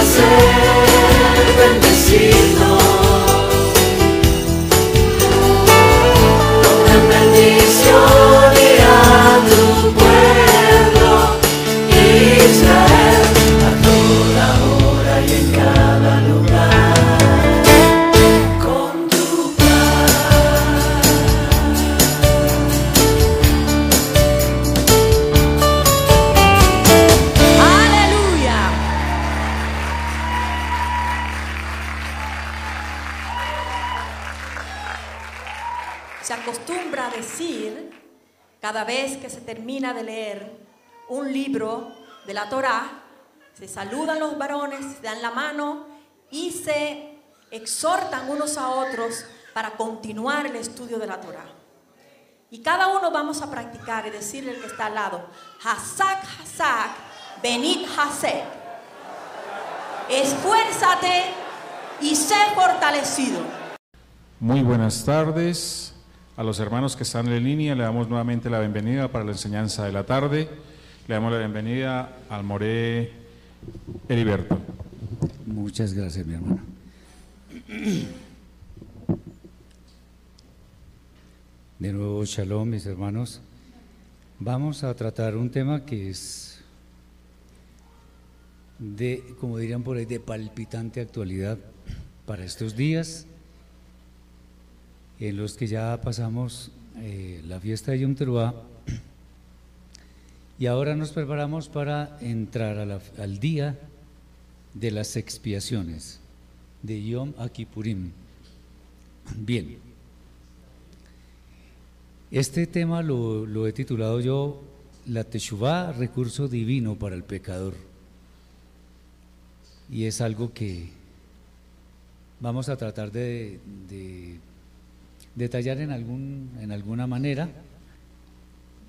placer bendecido libro de la Torá, se saludan los varones, se dan la mano y se exhortan unos a otros para continuar el estudio de la Torá. Y cada uno vamos a practicar y decirle al que está al lado, Hasak, Hasak, Benit Hasek. Esfuérzate y sé fortalecido. Muy buenas tardes a los hermanos que están en línea. Le damos nuevamente la bienvenida para la enseñanza de la tarde. Le damos la bienvenida al Moré Heriberto. Muchas gracias, mi hermano. De nuevo, shalom, mis hermanos. Vamos a tratar un tema que es de, como dirían por ahí, de palpitante actualidad para estos días en los que ya pasamos eh, la fiesta de Yom y ahora nos preparamos para entrar al día de las expiaciones de Yom Kippurim. Bien, este tema lo, lo he titulado yo La Teshuvah, recurso divino para el pecador. Y es algo que vamos a tratar de, de detallar en, algún, en alguna manera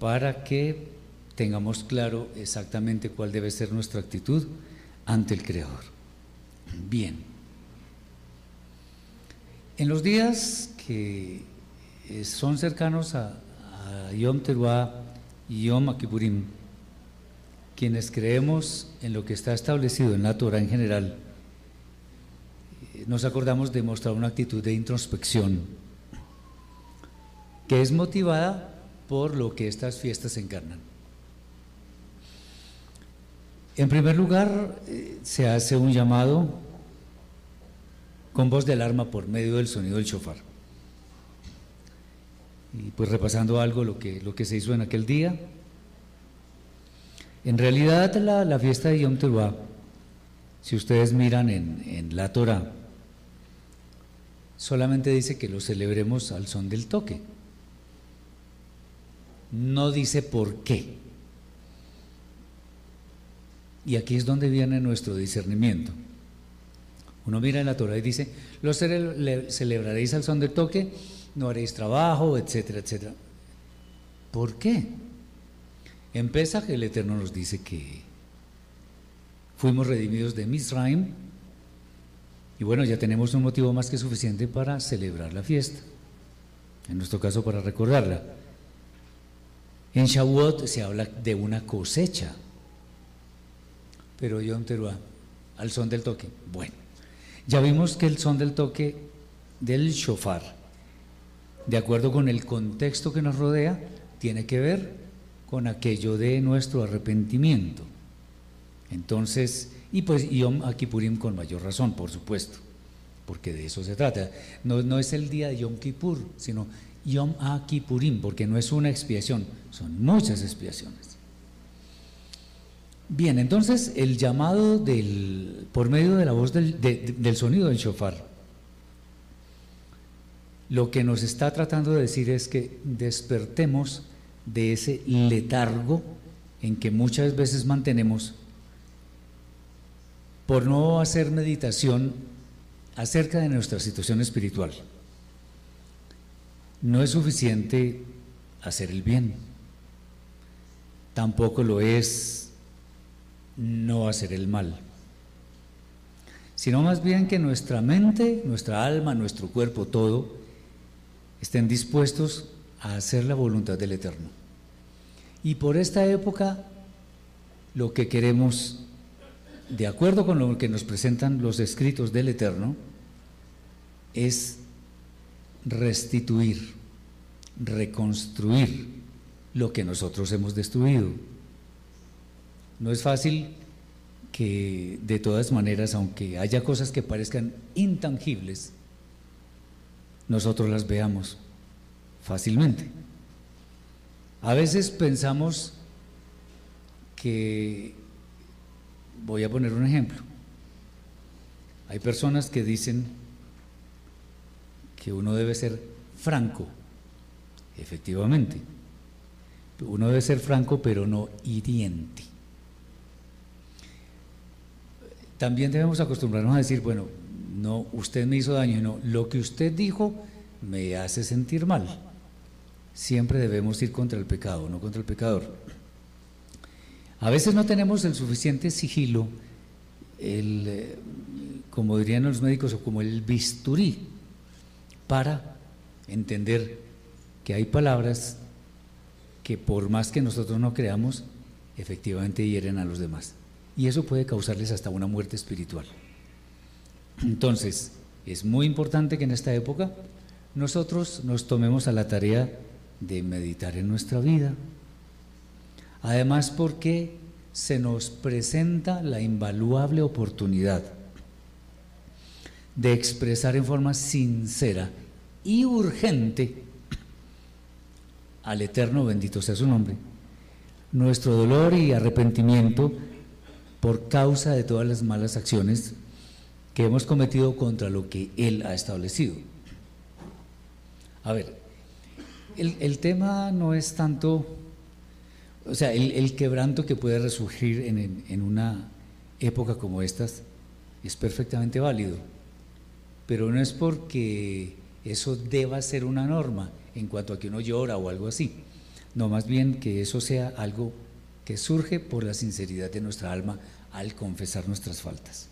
para que tengamos claro exactamente cuál debe ser nuestra actitud ante el Creador. Bien. En los días que eh, son cercanos a, Yom Teruah y Yom Kippurim, quienes creemos en lo que está establecido en la Torah en general, eh, nos acordamos de mostrar una actitud de introspección que es motivada por lo que estas fiestas encarnan. En primer lugar, eh, se hace un llamado con voz de alarma por medio del sonido del shofar. Y pues repasando algo lo que, lo que se hizo en aquel día. En realidad la, la fiesta de Yom Teruah, si ustedes miran en, en la Torah, solamente dice que lo celebremos al son del toque. No dice por qué. Y aquí es donde viene nuestro discernimiento. Uno mira en la Torah y dice, lo cele- le- celebraréis al son del toque, no haréis trabajo, etcétera, etcétera. ¿Por qué? En Pesaj el Eterno nos dice que fuimos redimidos de Misraim y bueno, ya tenemos un motivo más que suficiente para celebrar la fiesta. En nuestro caso, para recordarla. En Shavuot se habla de una cosecha, pero Yom Teruah, al son del toque. Bueno, ya vimos que el son del toque del shofar, de acuerdo con el contexto que nos rodea, tiene que ver con aquello de nuestro arrepentimiento. Entonces, y pues Yom Kippurim con mayor razón, por supuesto, porque de eso se trata. No, no es el día de Yom Kippur, sino Yom Kippurim, porque no es una expiación, son muchas expiaciones. Bien, entonces el llamado del, por medio de la voz del, de- de- del sonido del shofar, lo que nos está tratando de decir es que despertemos de ese letargo en que muchas veces mantenemos por no hacer meditación acerca de nuestra situación espiritual. No es suficiente hacer el bien, tampoco lo es no hacer el mal, sino más bien que nuestra mente, nuestra alma, nuestro cuerpo, todo, estén dispuestos a hacer la voluntad del Eterno. Y por esta época, lo que queremos, de acuerdo con lo que nos presentan los escritos del Eterno, es restituir, reconstruir lo que nosotros hemos destruido. No es fácil que de todas maneras, aunque haya cosas que parezcan intangibles, nosotros las veamos fácilmente. A veces pensamos que, voy a poner un ejemplo, hay personas que dicen que uno debe ser franco, efectivamente, uno debe ser franco pero no hiriente. También debemos acostumbrarnos a decir, bueno, no, usted me hizo daño, no, lo que usted dijo me hace sentir mal. Siempre debemos ir contra el pecado, no contra el pecador. A veces no tenemos el suficiente sigilo, el, eh, como dirían los médicos, o como el bisturí, para entender que hay palabras que por más que nosotros no creamos, efectivamente hieren a los demás. Y eso puede causarles hasta una muerte espiritual. Entonces, es muy importante que en esta época nosotros nos tomemos a la tarea de meditar en nuestra vida. Además, porque se nos presenta la invaluable oportunidad de expresar en forma sincera y urgente al Eterno, bendito sea su nombre, nuestro dolor y arrepentimiento por causa de todas las malas acciones que hemos cometido contra lo que Él ha establecido. A ver, el, tema no es tanto, o sea, el, quebranto que puede resurgir en una época como estas es perfectamente válido, pero no es porque eso deba ser una norma en cuanto a que uno llora o algo así, no más bien que eso sea algo que surge por la sinceridad de nuestra alma al confesar nuestras faltas.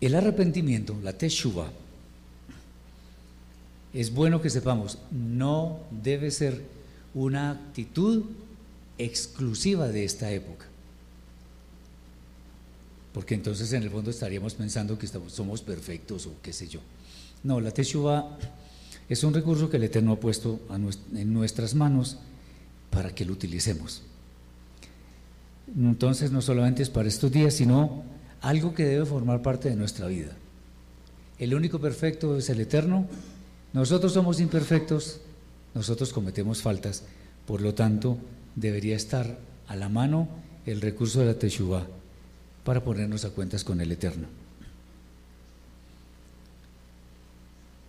El arrepentimiento, la teshuva, es bueno que sepamos, no debe ser una actitud exclusiva de esta época. Porque entonces en el fondo estaríamos pensando que estamos- somos perfectos o qué sé yo. No, la teshuva es un recurso que el Eterno ha puesto en nuestras manos para que lo utilicemos. Entonces no solamente es para estos días, sino algo que debe formar parte de nuestra vida. El único perfecto es el Eterno. Nosotros somos imperfectos, nosotros cometemos faltas, por lo tanto debería estar a la mano el recurso de la Teshuvah para ponernos a cuentas con el Eterno.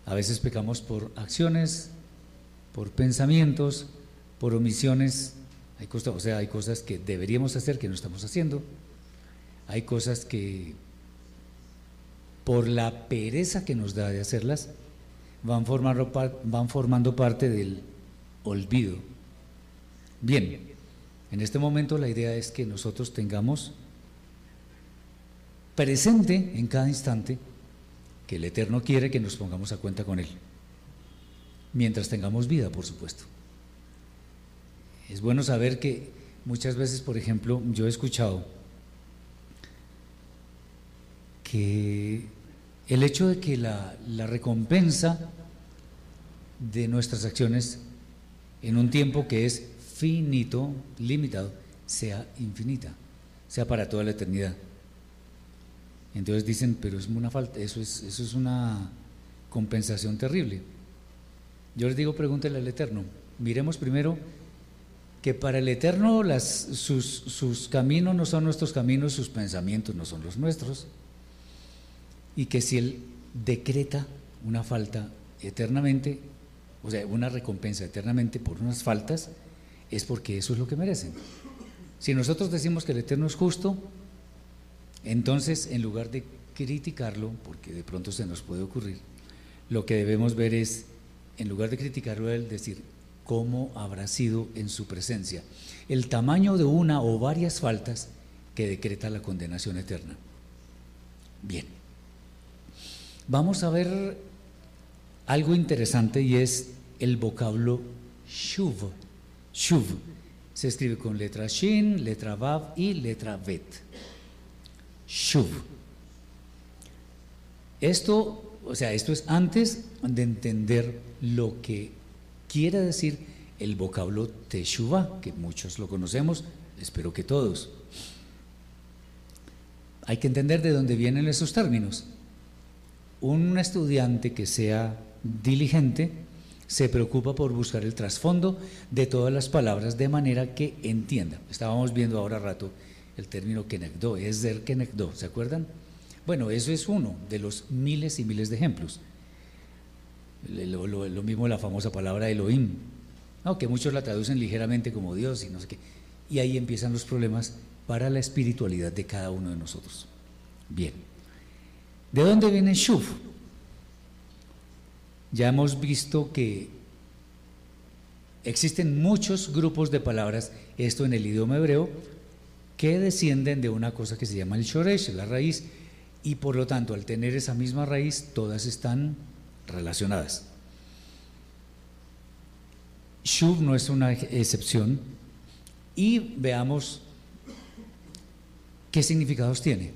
A veces pecamos por acciones, por pensamientos, por omisiones. Hay cosas, o sea, hay cosas que deberíamos hacer que no estamos haciendo. Hay cosas que por la pereza que nos da de hacerlas van formando, van formando parte del olvido. Bien, en este momento la idea es que nosotros tengamos presente en cada instante que el Eterno quiere que nos pongamos a cuenta con Él. Mientras tengamos vida, por supuesto. Es bueno saber que muchas veces, por ejemplo, yo he escuchado que el hecho de que la, recompensa de nuestras acciones en un tiempo que es finito, limitado, sea infinita, sea para toda la eternidad. Entonces dicen, pero es una falta, eso es, eso es una compensación terrible. Yo les digo, pregúntele al Eterno. Miremos primero que para el Eterno sus, sus caminos no son nuestros caminos, sus pensamientos no son los nuestros, y que si Él decreta una falta eternamente, o sea, una recompensa eternamente por unas faltas, es porque eso es lo que merecen. Si nosotros decimos que el Eterno es justo, entonces en lugar de criticarlo, porque de pronto se nos puede ocurrir, lo que debemos ver es, en lugar de criticarlo, él decir cómo habrá sido en su presencia el tamaño de una o varias faltas que decreta la condenación eterna. Bien, vamos a ver algo interesante y es el vocablo shuv. Shuv se escribe con letra shin, letra vav y letra vet. Shuv. Esto, o sea, esto es antes de entender lo que quiere decir el vocablo teshuva, que muchos lo conocemos, espero que todos. Hay que entender de dónde vienen esos términos. Un estudiante que sea diligente se preocupa por buscar el trasfondo de todas las palabras de manera que entienda. Estábamos viendo ahora rato el término kenekdo, es der kenekdo, ¿se acuerdan? Bueno, eso es uno de los miles y miles de ejemplos. Lo, mismo la famosa palabra Elohim, que muchos la traducen ligeramente como Dios y no sé qué. Y ahí empiezan los problemas para la espiritualidad de cada uno de nosotros. Bien. ¿De dónde viene Shuv? Ya hemos visto que existen muchos grupos de palabras, esto en el idioma hebreo, que descienden de una cosa que se llama el shoresh, la raíz, y por lo tanto, al tener esa misma raíz, todas están relacionadas. Shuv no es una excepción, y veamos qué significados tiene,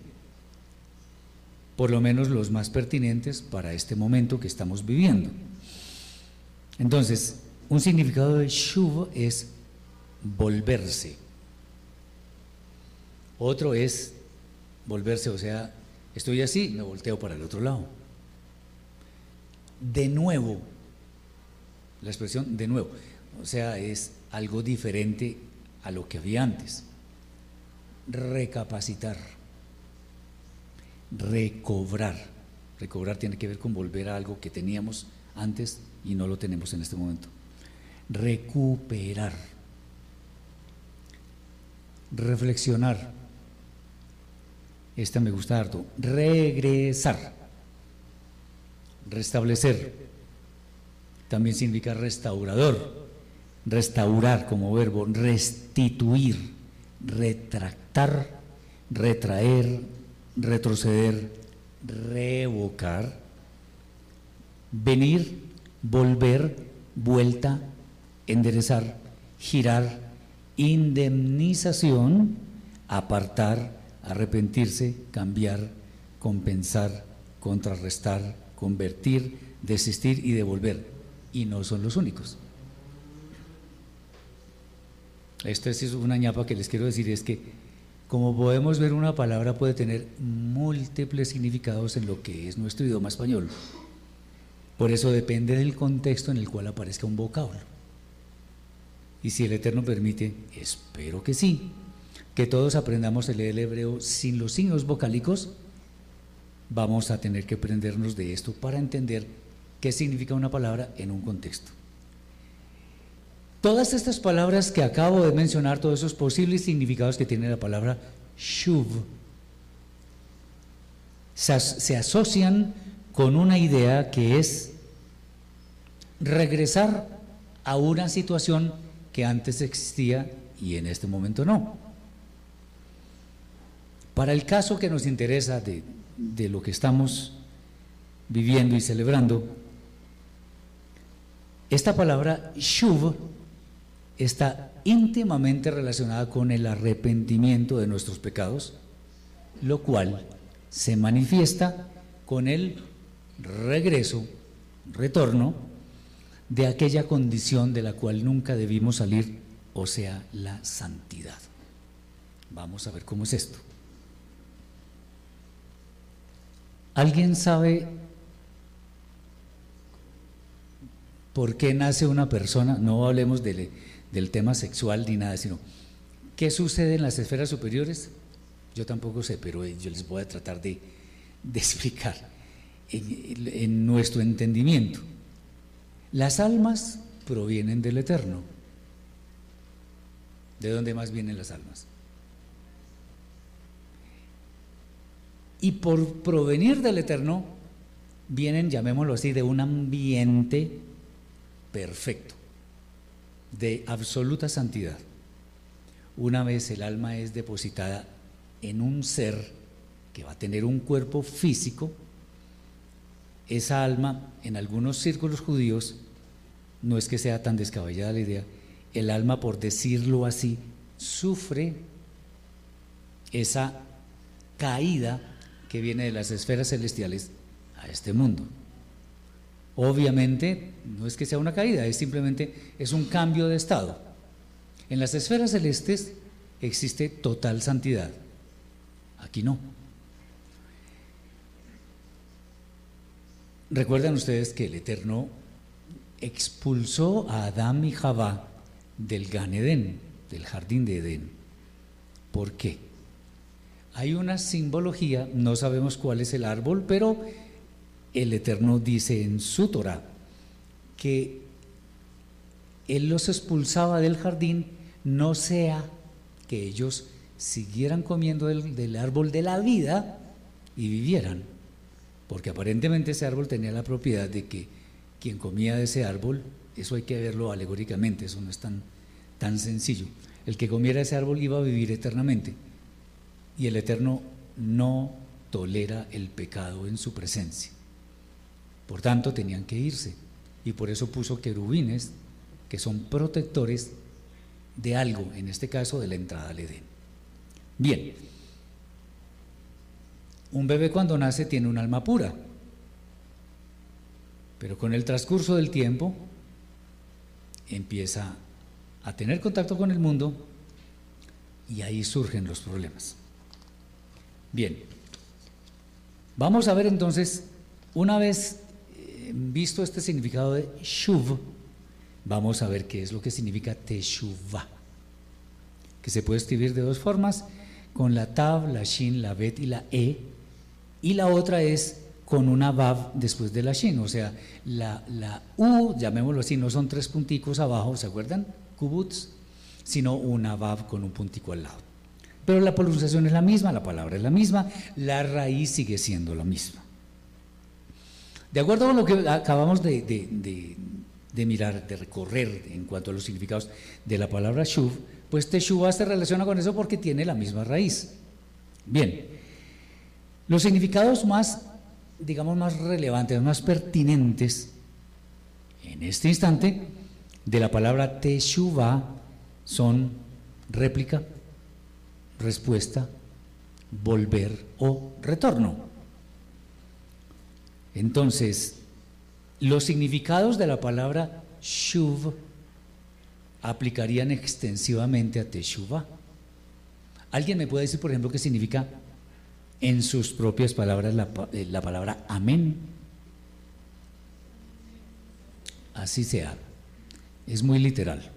por lo menos los más pertinentes para este momento que estamos viviendo. Entonces, un significado de Shuv es volverse. Otro es volverse, o sea, estoy así, me volteo para el otro lado. De nuevo, la expresión de nuevo, o sea, es algo diferente a lo que había antes. Recapacitar, recobrar. Recobrar tiene que ver con volver a algo que teníamos antes y no lo tenemos en este momento. Recuperar, reflexionar. Esta me gusta harto. Regresar, restablecer. También significa restaurador, restaurar como verbo, restituir, retractar, retraer, retroceder, revocar, venir, volver, vuelta, enderezar, girar, indemnización, apartar, arrepentirse, cambiar, compensar, contrarrestar, convertir, desistir y devolver. Y no son los únicos. Esto es una ñapa que les quiero decir, es que como podemos ver, una palabra puede tener múltiples significados en lo que es nuestro idioma español. Por eso depende del contexto en el cual aparezca un vocablo. Y si el Eterno permite, espero que sí, que todos aprendamos a leer el hebreo sin los signos vocálicos, vamos a tener que aprendernos de esto para entender qué significa una palabra en un contexto. Todas estas palabras que acabo de mencionar, todos esos posibles significados que tiene la palabra shuv, se, se asocian con una idea que es regresar a una situación que antes existía y en este momento no. Para el caso que nos interesa de, de lo que estamos viviendo y celebrando, esta palabra shuv está íntimamente relacionada con el arrepentimiento de nuestros pecados, lo cual se manifiesta con el regreso, retorno de aquella condición de la cual nunca debimos salir, o sea, la santidad. Vamos a ver cómo es esto. ¿Alguien sabe por qué nace una persona? No hablemos de, del tema sexual ni nada, sino qué sucede en las esferas superiores. Yo tampoco sé, pero yo les voy a tratar de, de explicar en, en nuestro entendimiento. Las almas provienen del Eterno. ¿De dónde más vienen las almas? Y por provenir del Eterno, vienen, llamémoslo así, de un ambiente perfecto, de absoluta santidad. Una vez el alma es depositada en un ser que va a tener un cuerpo físico, esa alma, en algunos círculos judíos, no es que sea tan descabellada la idea, el alma, por decirlo así, sufre esa caída que viene de las esferas celestiales a este mundo. Obviamente no es que sea una caída, es simplemente es un cambio de estado. En las esferas celestes existe total santidad. Aquí no. Recuerdan ustedes que el Eterno expulsó a Adán y Jabá del Gan Edén, del jardín de Edén. ¿Por qué? Hay una simbología, no sabemos cuál es el árbol, pero el Eterno dice en su Torah que Él los expulsaba del jardín, no sea que ellos siguieran comiendo del, árbol de la vida y vivieran, porque aparentemente ese árbol tenía la propiedad de que quien comía de ese árbol, eso hay que verlo alegóricamente, eso no es tan, tan sencillo, el que comiera ese árbol iba a vivir eternamente y el Eterno no tolera el pecado en su presencia. Por tanto, tenían que irse. Y por eso puso querubines, que son protectores de algo, en este caso de la entrada al Edén. Bien, un bebé cuando nace tiene un alma pura, pero con el transcurso del tiempo empieza a tener contacto con el mundo y ahí surgen los problemas. Bien, vamos a ver entonces, una vez eh, visto este significado de Shuv, vamos a ver qué es lo que significa Teshuvah, que se puede escribir de dos formas, con la Tav, la Shin, la Bet y la E, y la otra es con una Vav después de la Shin, o sea, la, la U, llamémoslo así, no son tres punticos abajo, ¿se acuerdan? Kubuts, sino una Vav con un puntico al lado. Pero la pronunciación es la misma, la palabra es la misma, la raíz sigue siendo la misma. De acuerdo con lo que acabamos de, de, mirar, de recorrer en cuanto a los significados de la palabra shuv, pues teshuva se relaciona con eso porque tiene la misma raíz. Bien, los significados más, digamos, más relevantes, más pertinentes en este instante de la palabra teshuva son réplica, respuesta, volver o retorno. Entonces, los significados de la palabra shuv aplicarían extensivamente a teshuva. ¿Alguien me puede decir, por ejemplo, qué significa en sus propias palabras la, eh, la palabra amén? Así sea. Es muy literal.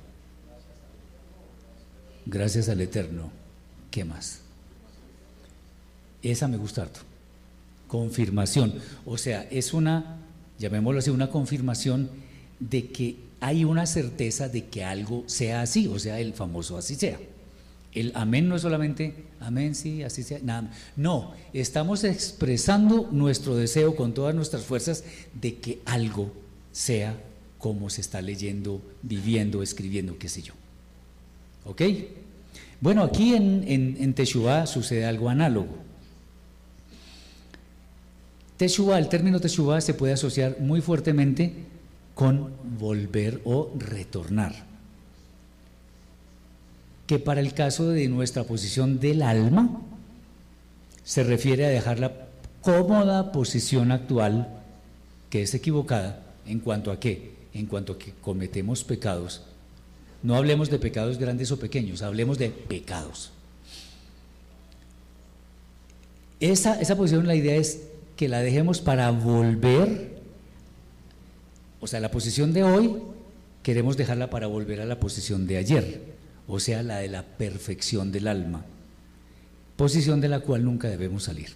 Gracias al Eterno. ¿Qué más? Esa me gusta harto. Confirmación. O sea, es una, llamémoslo así, una confirmación de que hay una certeza de que algo sea así, o sea, el famoso así sea. El amén no es solamente amén, sí, así sea. No, estamos expresando nuestro deseo con todas nuestras fuerzas de que algo sea como se está leyendo, viviendo, escribiendo, qué sé yo. ¿Ok? Bueno, aquí en, en, Teshuvah sucede algo análogo. Teshuvah, el término Teshuvah se puede asociar muy fuertemente con volver o retornar. Que para el caso de nuestra posición del alma, se refiere a dejar la cómoda posición actual, que es equivocada, en cuanto a qué? En cuanto a que cometemos pecados no hablemos de pecados grandes o pequeños, hablemos de pecados. Esa, esa posición, la idea es que la dejemos para volver, o sea, la posición de hoy, queremos dejarla para volver a la posición de ayer, o sea, la de la perfección del alma, posición de la cual nunca debemos salir.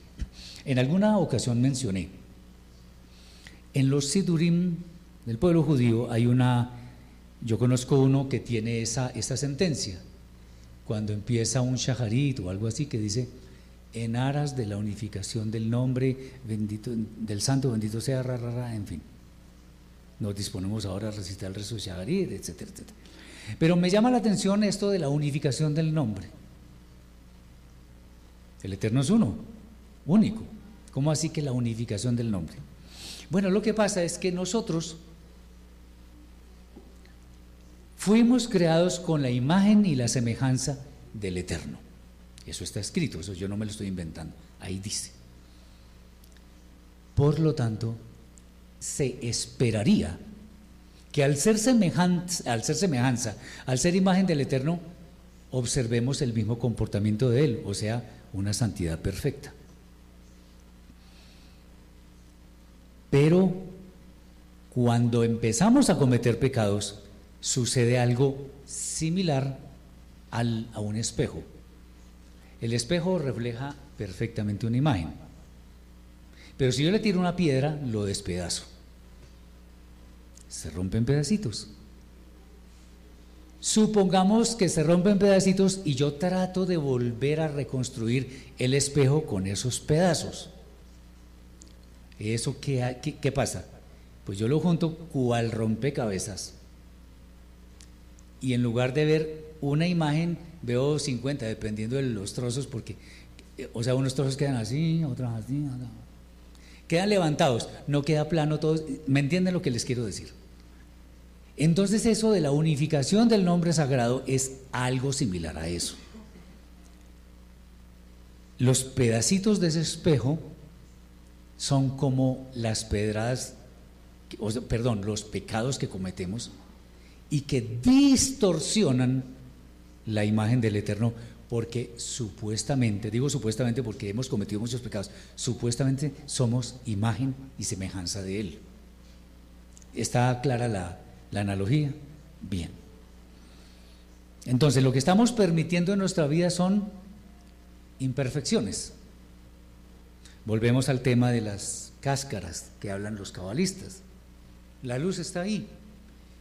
En alguna ocasión mencioné, en los Sidurim del pueblo judío hay una, yo conozco uno que tiene esa, sentencia, cuando empieza un shaharit o algo así que dice, en aras de la unificación del nombre bendito, del santo, bendito sea, ra, ra, ra, en fin. Nos disponemos ahora a recitar el rezo de shaharit, etcétera, etcétera. Pero me llama la atención esto de la unificación del nombre. El Eterno es uno, único. ¿Cómo así que la unificación del nombre? Bueno, lo que pasa es que nosotros fuimos creados con la imagen y la semejanza del Eterno. Eso está escrito, eso yo no me lo estoy inventando. Ahí dice. Por lo tanto, se esperaría que al ser, semejanza, al ser semejanza, al ser imagen del Eterno, observemos el mismo comportamiento de Él, o sea, una santidad perfecta. Pero cuando empezamos a cometer pecados, sucede algo similar al, a un espejo. El espejo refleja perfectamente una imagen. Pero si yo le tiro una piedra, lo despedazo. Se rompen pedacitos. Supongamos que se rompen pedacitos y yo trato de volver a reconstruir el espejo con esos pedazos. ¿Eso qué, qué, qué pasa? Pues yo lo junto cual rompecabezas. Y en lugar de ver una imagen, veo 50, dependiendo de los trozos, porque, eh, o sea, unos trozos quedan así, otros así, quedan levantados, no queda plano todos. ¿Me entienden lo que les quiero decir? Entonces eso de la unificación del nombre sagrado es algo similar a eso. Los pedacitos de ese espejo son como las pedradas, o perdón, los pecados que cometemos y que distorsionan la imagen del Eterno porque supuestamente, digo supuestamente porque hemos cometido muchos pecados, supuestamente somos imagen y semejanza de Él. ¿Está clara la, la analogía? Bien. Entonces, lo que estamos permitiendo en nuestra vida son imperfecciones. Volvemos al tema de las cáscaras que hablan los cabalistas. La luz está ahí,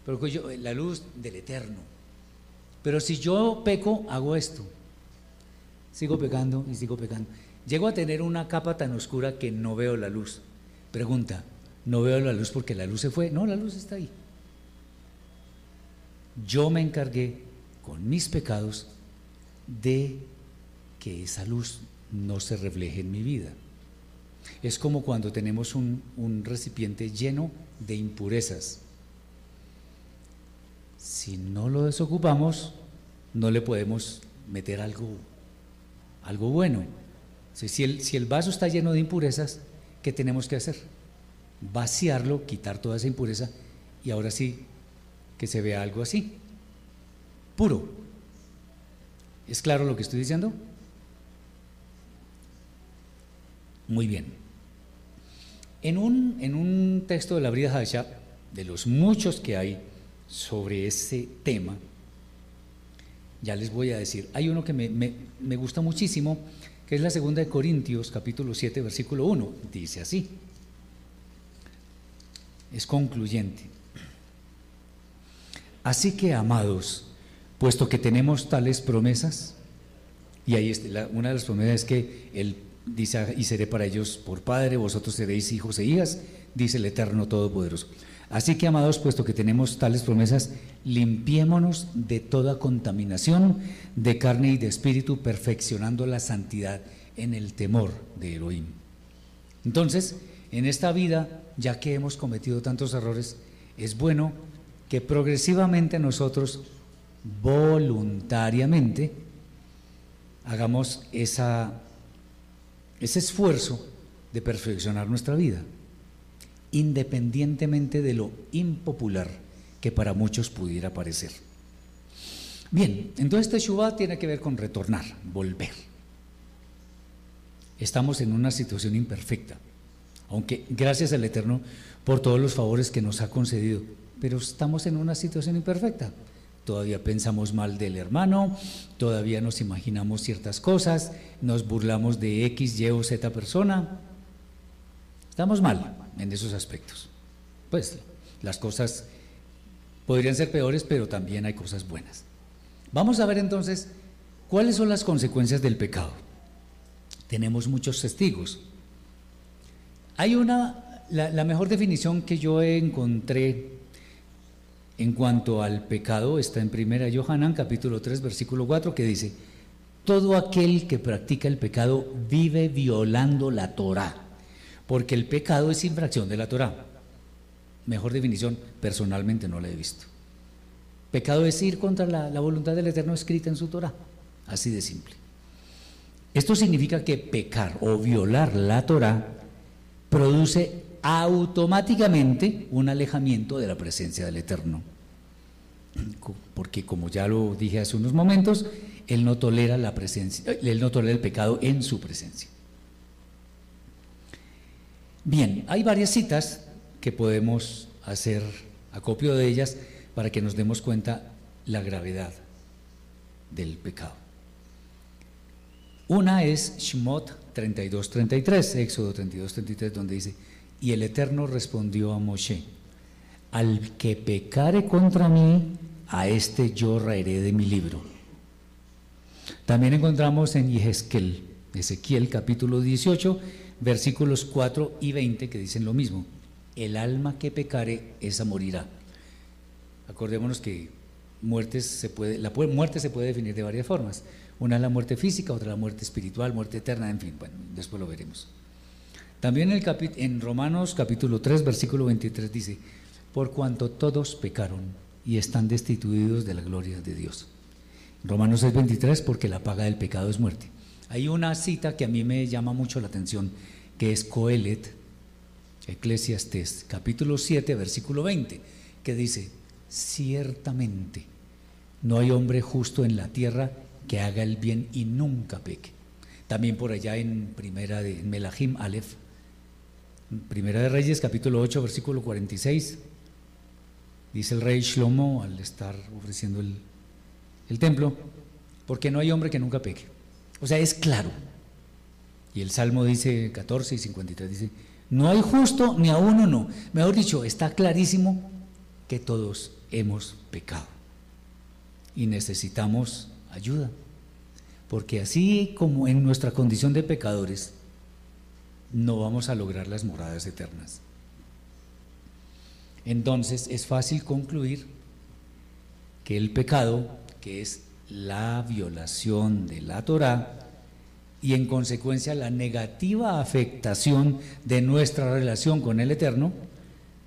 pero la luz del eterno. Pero si yo peco, hago esto. Sigo pecando y sigo pecando. Llego a tener una capa tan oscura que no veo la luz. Pregunta, ¿no veo la luz porque la luz se fue? No, la luz está ahí. Yo me encargué con mis pecados de que esa luz no se refleje en mi vida. Es como cuando tenemos un recipiente lleno de impurezas. Si no lo desocupamos, no le podemos meter algo, algo bueno. Si- el, si el vaso está lleno de impurezas, ¿qué tenemos que hacer? Vaciarlo, quitar toda esa impureza y ahora sí que se vea algo así, puro. ¿Es claro lo que estoy diciendo? Muy bien. En un, en un texto de la Brida Hadashah, de los muchos que hay sobre ese tema, ya les voy a decir, hay uno que me, me- me gusta muchísimo, que es la segunda de Corintios, capítulo 7, versículo 1. Dice así, es concluyente. Así que, amados, puesto que tenemos tales promesas, y ahí está, una de las promesas es que Él dice, y seré para ellos por Padre, vosotros seréis hijos e hijas, dice el Eterno Todopoderoso. Así que, amados, puesto que tenemos tales promesas, limpiémonos de toda contaminación de carne y de espíritu, perfeccionando la santidad en el temor de Elohim. Entonces, en esta vida, ya que hemos cometido tantos errores, es bueno que progresivamente nosotros, voluntariamente, hagamos esa, ese esfuerzo de perfeccionar nuestra vida, independientemente de lo impopular que para muchos pudiera parecer. Bien, entonces Teshuvah tiene que ver con retornar, volver. Estamos en una situación imperfecta, aunque gracias al Eterno por todos los favores que nos ha concedido, pero estamos en una situación imperfecta. Todavía pensamos mal del hermano, todavía nos imaginamos ciertas cosas, nos burlamos de X, Y o Z persona. Estamos mal en esos aspectos. Pues las cosas podrían ser peores, pero también hay cosas buenas. Vamos a ver entonces cuáles son las consecuencias del pecado. Tenemos muchos testigos. Hay una, la, mejor definición que yo encontré en cuanto al pecado está en 1 Johanan capítulo 3 versículo 4 que dice, todo aquel que practica el pecado vive violando la Torah, porque el pecado es infracción de la Torah. Mejor definición, personalmente no la he visto. Pecado es ir contra la, voluntad del Eterno escrita en su Torah, así de simple. Esto significa que pecar o violar la Torah produce automáticamente un alejamiento de la presencia del Eterno. Porque como ya lo dije hace unos momentos, Él no tolera la presencia, Él no tolera el pecado en su presencia. Bien, hay varias citas que podemos hacer acopio de ellas para que nos demos cuenta la gravedad del pecado. Una es Shmot 32-33, Éxodo 32-33, donde dice, y el Eterno respondió a Moshe, al que pecare contra mí, a este yo raeré de mi libro. También encontramos en Yehezkel, Ezequiel capítulo 18, versículos 4 y 20 que dicen lo mismo. El alma que pecare, esa morirá. Acordémonos que muertes se puede, la muerte se puede definir de varias formas. Una es la muerte física, otra la muerte espiritual, muerte eterna, en fin, bueno, después lo veremos. También en, el en Romanos capítulo 3, versículo 23 dice, por cuanto todos pecaron y están destituidos de la gloria de Dios. Romanos 6, 23, porque la paga del pecado es muerte. Hay una cita que a mí me llama mucho la atención, que es Coelet, Eclesiastes, capítulo 7, versículo 20, que dice, ciertamente no hay hombre justo en la tierra que haga el bien y nunca peque. También por allá en primera de Melahim Aleph, Primera de Reyes, capítulo 8, versículo 46, dice el rey Shlomo al estar ofreciendo el, el templo, porque no hay hombre que nunca peque. O sea, es claro. Y el Salmo dice 14 y 53, dice, no hay justo ni a uno no. Mejor dicho, está clarísimo que todos hemos pecado y necesitamos ayuda. Porque así como en nuestra condición de pecadores, no vamos a lograr las moradas eternas. Entonces es fácil concluir que el pecado, que es la violación de la Torah, y en consecuencia la negativa afectación de nuestra relación con el Eterno,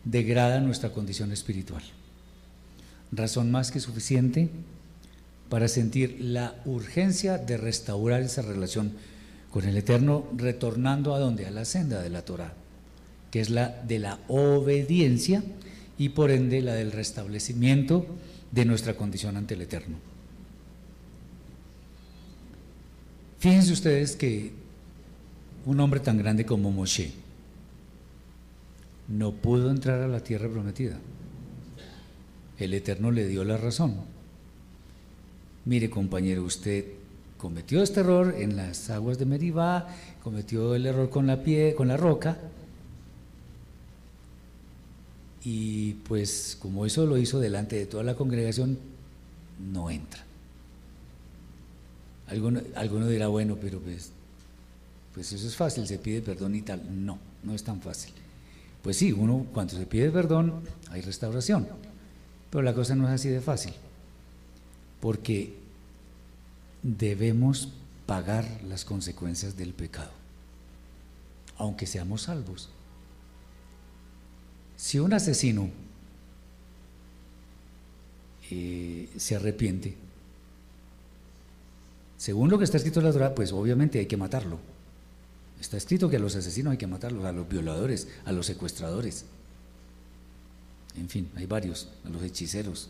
degrada nuestra condición espiritual. Razón más que suficiente para sentir la urgencia de restaurar esa relación con el Eterno, retornando a donde? A la senda de la Torah, que es la de la obediencia y por ende la del restablecimiento de nuestra condición ante el Eterno. Fíjense ustedes que un hombre tan grande como Moshe no pudo entrar a la tierra prometida. El Eterno le dio la razón. Mire compañero, usted cometió este error en las aguas de Meribá, cometió el error con la pie, con la roca, y pues como eso lo hizo delante de toda la congregación, no entra. Alguno, alguno dirá, bueno, pero pues, pues eso es fácil, se pide perdón y tal. No, no es tan fácil. Pues sí, uno cuando se pide perdón hay restauración, pero la cosa no es así de fácil, porque debemos pagar las consecuencias del pecado, aunque seamos salvos. Si un asesino eh, se arrepiente, según lo que está escrito en la Torah, pues obviamente hay que matarlo. Está escrito que a los asesinos hay que matarlos, a los violadores, a los secuestradores. En fin, hay varios, a los hechiceros.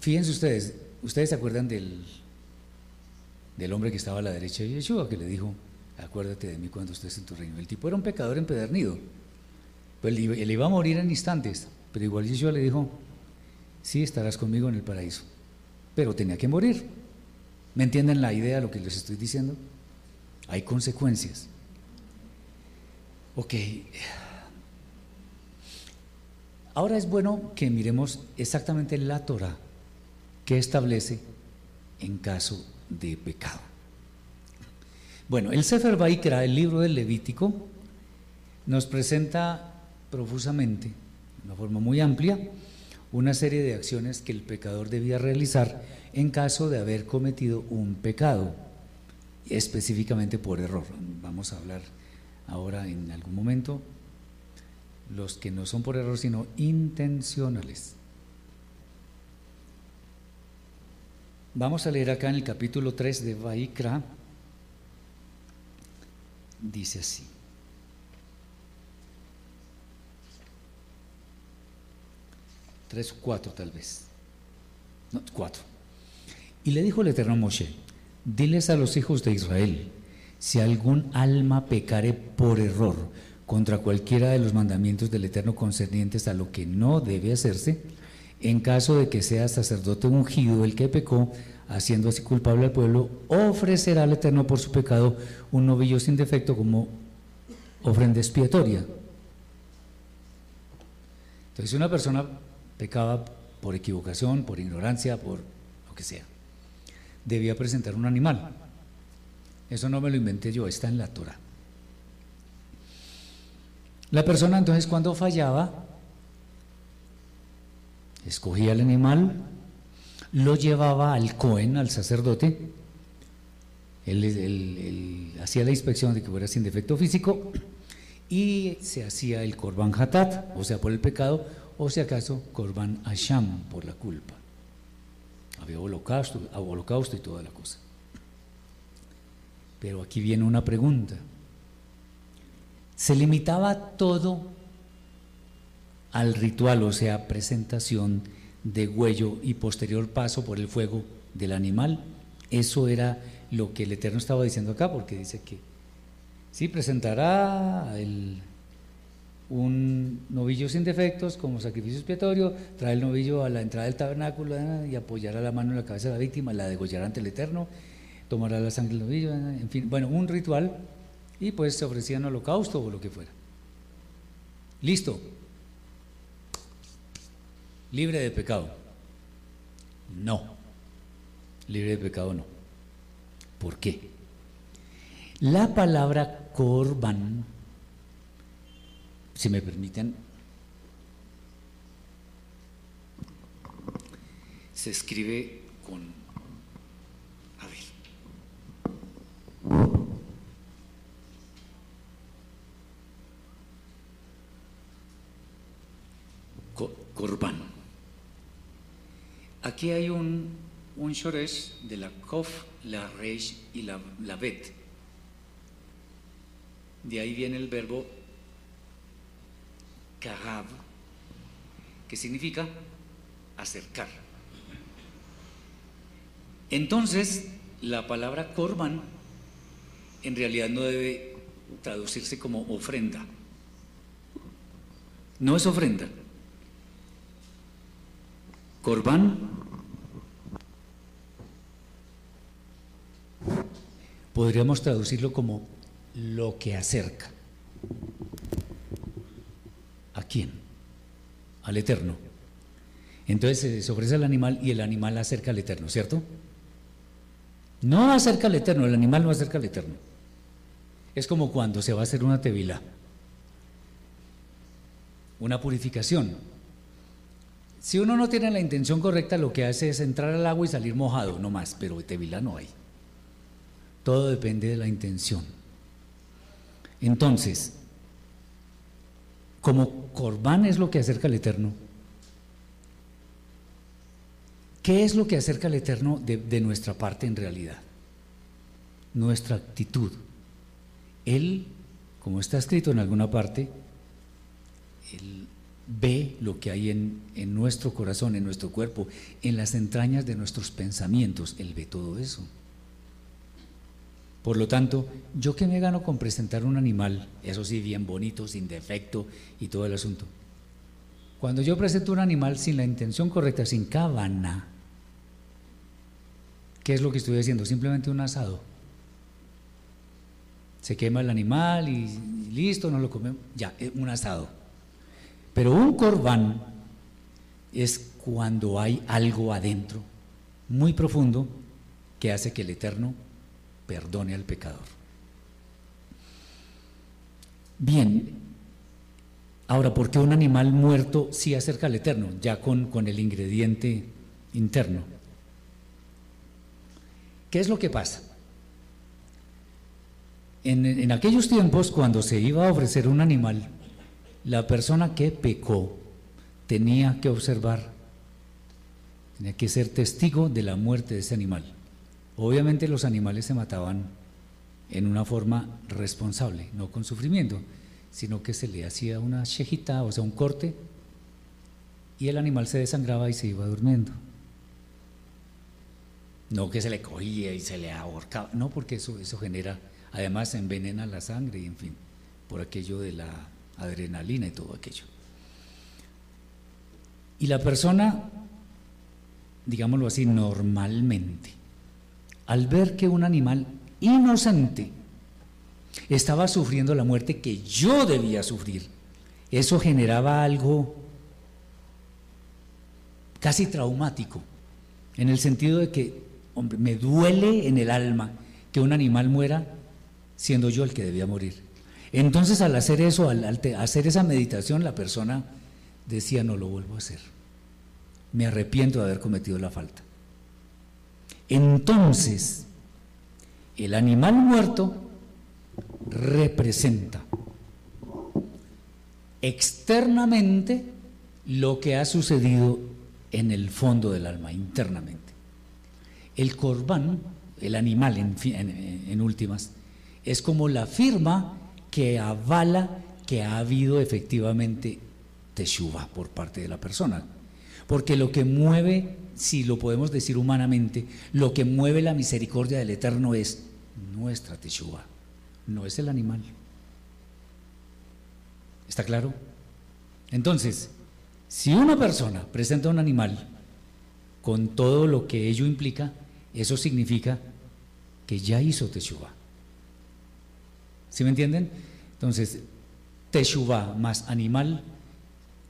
Fíjense ustedes, ustedes se acuerdan del, del hombre que estaba a la derecha de Yeshua, que le dijo, acuérdate de mí cuando estés en tu reino. El tipo era un pecador empedernido, Pues él, iba- a morir en instantes, pero igual Yeshua le dijo, sí, estarás conmigo en el paraíso. Pero tenía que morir. ¿Me entienden la idea de lo que les estoy diciendo? Hay consecuencias. Ok. Ahora es bueno que miremos exactamente la Torah que establece en caso de pecado. Bueno, el Sefer Baikra, el libro del Levítico, nos presenta profusamente, de una forma muy amplia, una serie de acciones que el pecador debía realizar en caso de haber cometido un pecado, específicamente por error. Vamos a hablar ahora en algún momento los que no son por error, sino intencionales. Vamos a leer acá en el capítulo 3 de Vaikra, dice así. Tres cuatro tal vez. No, cuatro. Y le dijo el Eterno Moshe, diles a los hijos de Israel, si algún alma pecare por error contra cualquiera de los mandamientos del Eterno concernientes a lo que no debe hacerse, en caso de que sea sacerdote ungido el que pecó, haciendo así culpable al pueblo, ofrecerá al Eterno por su pecado un novillo sin defecto como ofrenda expiatoria. Entonces, una persona pecaba por equivocación, por ignorancia, por lo que sea, debía presentar un animal. Eso no me lo inventé yo, está en la Torah. La persona entonces cuando fallaba, escogía el animal, lo llevaba al Cohen, al sacerdote, él, hacía la inspección de que fuera sin defecto físico y se hacía el Korban Hatat, o sea, por el pecado, o si acaso Korban Asham, por la culpa. Había holocausto, holocausto y toda la cosa. Pero aquí viene una pregunta. ¿Se limitaba todo al ritual, o sea, presentación de huello y posterior paso por el fuego del animal? Eso era lo que el Eterno estaba diciendo acá, porque dice que sí presentará el- un novillo sin defectos como sacrificio expiatorio, trae el novillo a la entrada del tabernáculo y apoyará la mano en la cabeza de la víctima, la degollará ante el Eterno, tomará la sangre del novillo, en fin, bueno, un ritual y pues se ofrecían holocausto o lo que fuera. Listo. Libre de pecado. No. Libre de pecado no. ¿Por qué? La palabra korban, si me permiten, se escribe con, a ver, Co- Corban. Aquí hay un, un shoresh de la Kof, la Reish y la, la Bet. De ahí viene el verbo karab, que significa acercar. Entonces, la palabra korban en realidad no debe traducirse como ofrenda. No es ofrenda. Corbán podríamos traducirlo como lo que acerca. ¿A quién? Al Eterno. Entonces se ofrece al animal y el animal acerca al Eterno, ¿cierto? No acerca al Eterno, el animal no acerca al Eterno. Es como cuando se va a hacer una tevila, una purificación. Si uno no tiene la intención correcta, lo que hace es entrar al agua y salir mojado, no más, pero tevila no hay. Todo depende de la intención. Entonces, como Corbán es lo que acerca al Eterno, ¿qué es lo que acerca al Eterno de, nuestra parte en realidad? Nuestra actitud. Él, como está escrito en alguna parte, Él ve lo que hay en nuestro corazón, en nuestro cuerpo, en las entrañas de nuestros pensamientos. Él ve todo eso. Por lo tanto, ¿yo qué me gano con presentar un animal, eso sí, bien bonito, sin defecto y todo el asunto? Cuando yo presento un animal sin la intención correcta, sin cabana, ¿qué es lo que estoy haciendo? Simplemente un asado. Se quema el animal y listo, no lo comemos. Ya, es un asado. Pero un corbán es cuando hay algo adentro, muy profundo, que hace que el Eterno perdone al pecador. Bien, ahora, ¿por qué un animal muerto sí acerca al Eterno? Ya con, con el ingrediente interno. ¿Qué es lo que pasa? En, en aquellos tiempos, cuando se iba a ofrecer un animal, la persona que pecó tenía que observar, tenía que ser testigo de la muerte de ese animal. Obviamente los animales se mataban en una forma responsable, no con sufrimiento, sino que se le hacía una shejita, o sea, un corte, y el animal se desangraba y se iba durmiendo. No que se le cogía y se le ahorcaba, no, porque eso, eso genera, además envenena la sangre y en fin, por aquello de la adrenalina y todo aquello. Y la persona, digámoslo así, normalmente, al ver que un animal inocente estaba sufriendo la muerte que yo debía sufrir, eso generaba algo casi traumático, en el sentido de que, hombre, me duele en el alma que un animal muera siendo yo el que debía morir. Entonces al hacer eso, al, hacer esa meditación, la persona decía, no lo vuelvo a hacer. Me arrepiento de haber cometido la falta. Entonces, el animal muerto representa externamente lo que ha sucedido en el fondo del alma, internamente. El corbán, el animal en, en últimas, es como la firma que avala que ha habido efectivamente teshuva por parte de la persona. Porque lo que mueve, si lo podemos decir humanamente, lo que mueve la misericordia del Eterno es nuestra teshuva, no es el animal. ¿Está claro? Entonces, si una persona presenta un animal con todo lo que ello implica, eso significa que ya hizo teshuva. ¿Sí me entienden? Entonces, teshuva más animal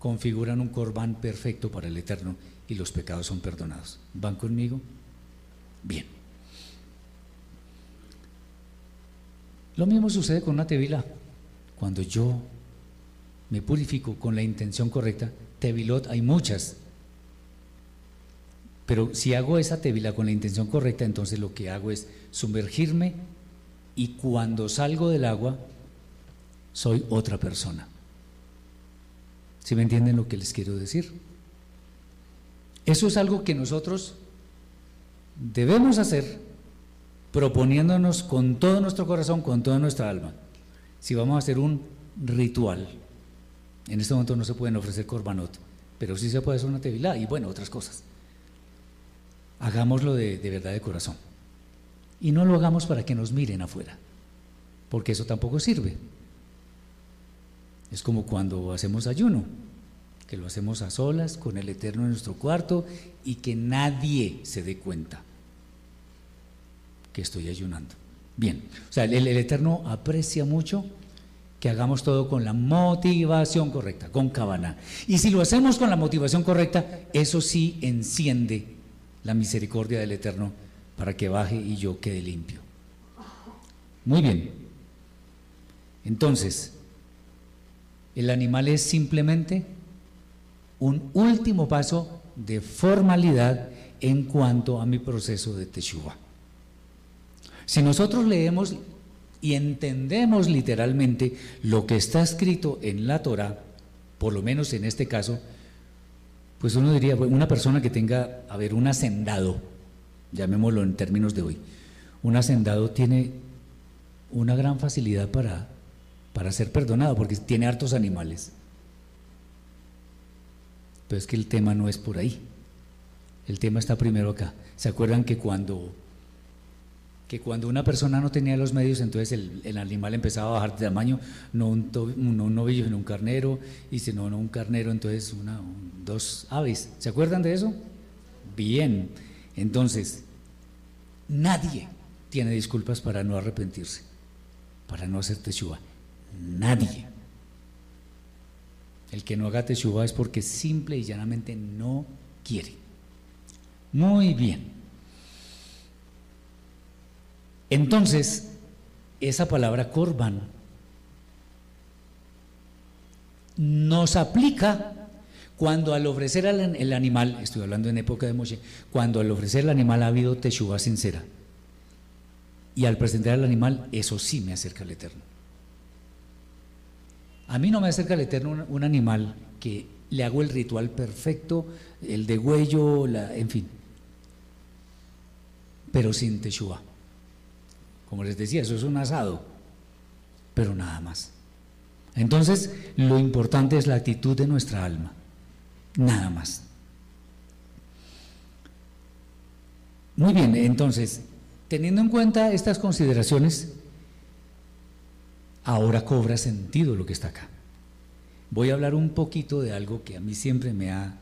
configuran un corbán perfecto para el Eterno y los pecados son perdonados. ¿Van conmigo? Bien. Lo mismo sucede con una tevila. Cuando yo me purifico con la intención correcta, tevilot hay muchas. Pero si hago esa tevila con la intención correcta, entonces lo que hago es sumergirme y cuando salgo del agua, soy otra persona. ¿Sí me entienden lo que les quiero decir? Eso es algo que nosotros debemos hacer proponiéndonos con todo nuestro corazón, con toda nuestra alma. Si vamos a hacer un ritual, en este momento no se pueden ofrecer corbanot, pero sí se puede hacer una tevilá y bueno, otras cosas. Hagámoslo de, de verdad de corazón. Y no lo hagamos para que nos miren afuera, porque eso tampoco sirve. Es como cuando hacemos ayuno, que lo hacemos a solas, con el Eterno en nuestro cuarto y que nadie se dé cuenta que estoy ayunando. Bien, o sea, el, el Eterno aprecia mucho que hagamos todo con la motivación correcta, con cabana. Y si lo hacemos con la motivación correcta, eso sí enciende la misericordia del Eterno para que baje y yo quede limpio. Muy bien. Entonces, el animal es simplemente un último paso de formalidad en cuanto a mi proceso de Teshuvah. Si nosotros leemos y entendemos literalmente lo que está escrito en la Torah, por lo menos en este caso, pues uno diría, una persona que tenga, a ver, un hacendado, llamémoslo en términos de hoy, un hacendado tiene una gran facilidad para, para ser perdonado, porque tiene hartos animales. Pero es que el tema no es por ahí. El tema está primero acá. ¿Se acuerdan que cuando que cuando una persona no tenía los medios, entonces el, animal empezaba a bajar de tamaño, no un, to- no un novillo, sino un carnero, y si no, no un carnero, entonces una, un- dos aves. ¿Se acuerdan de eso? Bien, entonces, nadie tiene disculpas para no arrepentirse, para no hacer teshuva. Nadie. El que no haga teshuva es porque simple y llanamente no quiere. Muy bien. Entonces, esa palabra korban nos aplica cuando al ofrecer el animal, estoy hablando en época de Moshe, cuando al ofrecer el animal ha habido teshuva sincera. Y al presentar al animal, eso sí me acerca al Eterno. A mí no me acerca al Eterno un, animal que le hago el ritual perfecto, el de huello, la, en fin, pero sin teshuva. Como les decía, eso es un asado, pero nada más. Entonces, lo importante es la actitud de nuestra alma, nada más. Muy bien, entonces, teniendo en cuenta estas consideraciones, ahora cobra sentido lo que está acá. Voy a hablar un poquito de algo que a mí siempre me ha,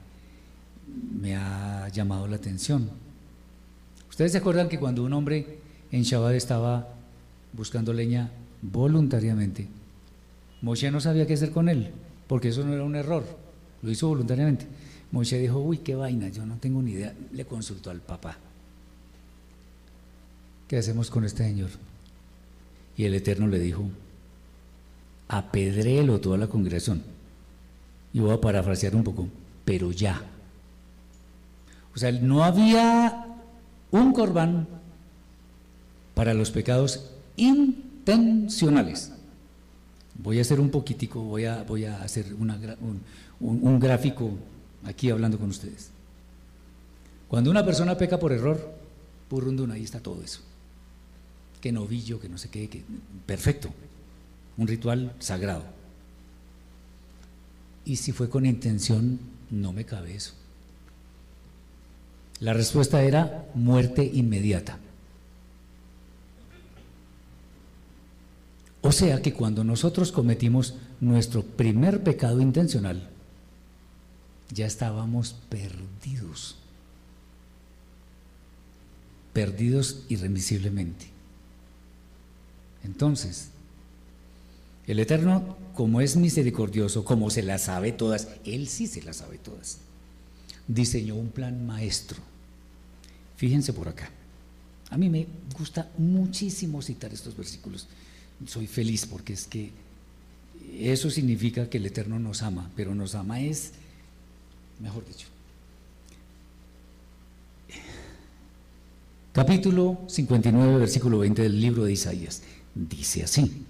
me ha llamado la atención. ¿Ustedes se acuerdan que cuando un hombre en Shabbat estaba buscando leña voluntariamente, Moshe no sabía qué hacer con él, porque eso no era un error, lo hizo voluntariamente. Moshe dijo, uy, qué vaina, yo no tengo ni idea. Le consultó al papá. ¿Qué hacemos con este señor? Y el Eterno le dijo, apedréelo toda la congregación. Y voy a parafrasear un poco, pero ya. O sea, no había un corbán para los pecados intencionales. Voy a hacer un poquitico, voy a, voy a hacer un, un- un gráfico aquí hablando con ustedes. Cuando una persona peca por error, purrundun, ahí está todo eso. Que novillo, que no sé qué, que perfecto. Un ritual sagrado. Y si fue con intención, no me cabe eso. La respuesta era muerte inmediata. O sea que cuando nosotros cometimos nuestro primer pecado intencional, ya estábamos perdidos. Perdidos irremisiblemente. Entonces, el Eterno, como es misericordioso, como se las sabe todas, Él sí se las sabe todas, diseñó un plan maestro. Fíjense por acá. A mí me gusta muchísimo citar estos versículos. Soy feliz porque es que eso significa que el Eterno nos ama, pero nos ama es, mejor dicho. Capítulo 59, versículo 20 del libro de Isaías. Dice así.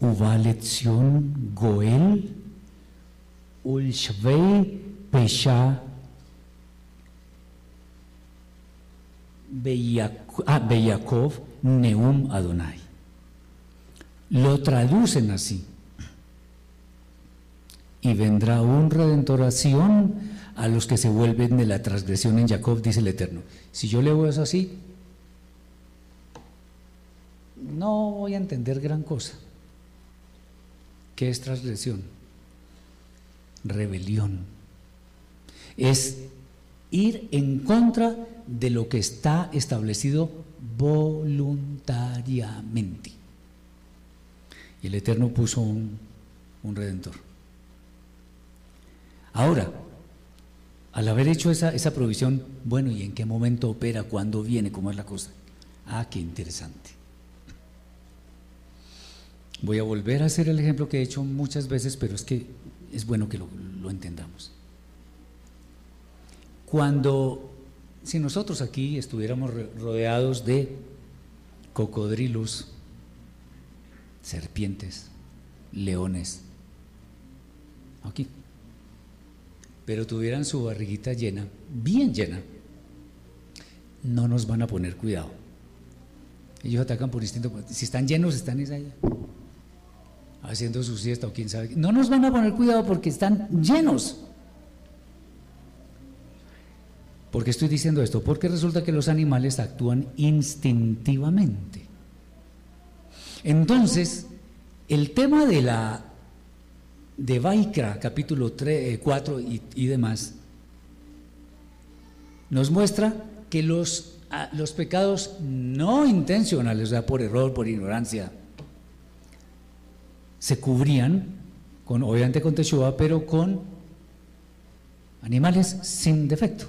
Uva lección Goel Ulshvei Pesha ah, Beyakov Neum Adonai. Lo traducen así. Y vendrá un redentoración a los que se vuelven de la transgresión en Jacob, dice el Eterno. Si yo leo eso así, no voy a entender gran cosa. ¿Qué es transgresión? Rebelión. Es ir en contra de lo que está establecido voluntariamente. Y el Eterno puso un, un redentor. Ahora, al haber hecho esa, esa provisión, bueno, ¿y en qué momento opera? ¿Cuándo viene? ¿Cómo es la cosa? Ah, qué interesante. Voy a volver a hacer el ejemplo que he hecho muchas veces, pero es que es bueno que lo, entendamos. Cuando, si nosotros aquí estuviéramos rodeados de cocodrilos, serpientes, leones, aquí, pero tuvieran su barriguita llena, bien llena, no nos van a poner cuidado. Ellos atacan por instinto, si están llenos, están es allá, haciendo su siesta o quién sabe. No nos van a poner cuidado porque están llenos. ¿Por qué estoy diciendo esto? Porque resulta que los animales actúan instintivamente. Entonces, el tema de la de Vaikra, capítulo 3, 4 y, y demás, nos muestra que los, ah, los pecados no intencionales, o sea, por error, por ignorancia, se cubrían, con, obviamente con Teshuvah, pero con animales sin defecto.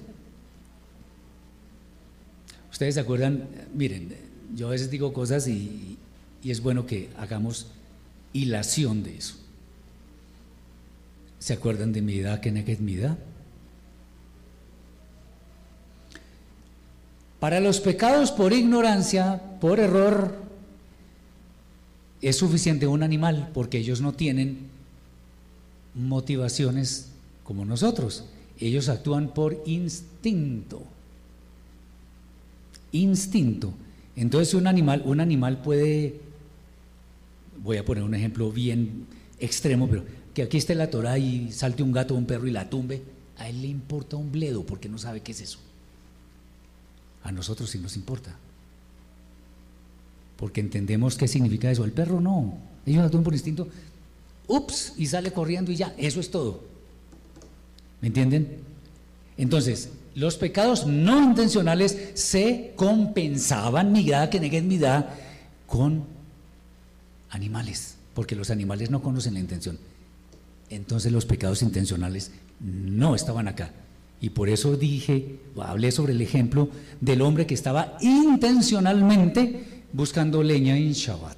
Ustedes se acuerdan, miren, yo a veces digo cosas y, es bueno que hagamos hilación de eso. ¿Se acuerdan de mi edad, que mi edad? Para los pecados por ignorancia, por error, es suficiente un animal porque ellos no tienen motivaciones como nosotros. Ellos actúan por instinto. Instinto. Entonces un animal, un animal puede, voy a poner un ejemplo bien extremo, pero que aquí esté la Torah y salte un gato o un perro y la tumbe, a él le importa un bledo porque no sabe qué es eso. A nosotros sí nos importa. Porque entendemos qué significa eso. El perro no. Ellos actúan por instinto. Ups, y sale corriendo y ya. Eso es todo. ¿Me entienden? Entonces, los pecados no intencionales se compensaban, migrada que neguen da con animales. Porque los animales no conocen la intención. Entonces los pecados intencionales no estaban acá. Y por eso dije, hablé sobre el ejemplo del hombre que estaba intencionalmente buscando leña en Shabbat.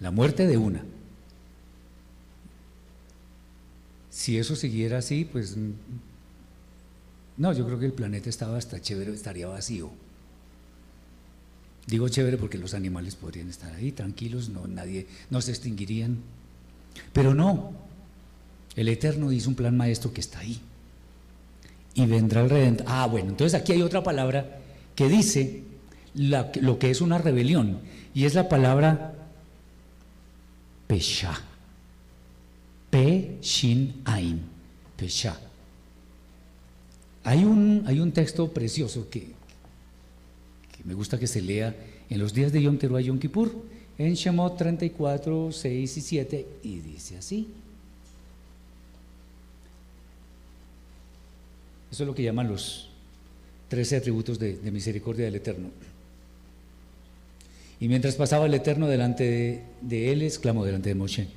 La muerte de una. Si eso siguiera así, pues no, yo creo que el planeta estaba hasta chévere, estaría vacío. Digo chévere porque los animales podrían estar ahí tranquilos, no nadie no se extinguirían. Pero no, el Eterno dice un plan maestro que está ahí. Y vendrá el Redentor. Ah, bueno, entonces aquí hay otra palabra que dice lo que es una rebelión. Y es la palabra Pesha. Pe Shin. Pesha. Hay un, hay un texto precioso que, que, me gusta que se lea en los días de Yom Teruah Yom Kippur, en Shemot 34, 6 y 7, y dice así. Eso es lo que llaman los trece atributos de, misericordia del Eterno. Y mientras pasaba el Eterno delante de, él, exclamó delante de Moshe,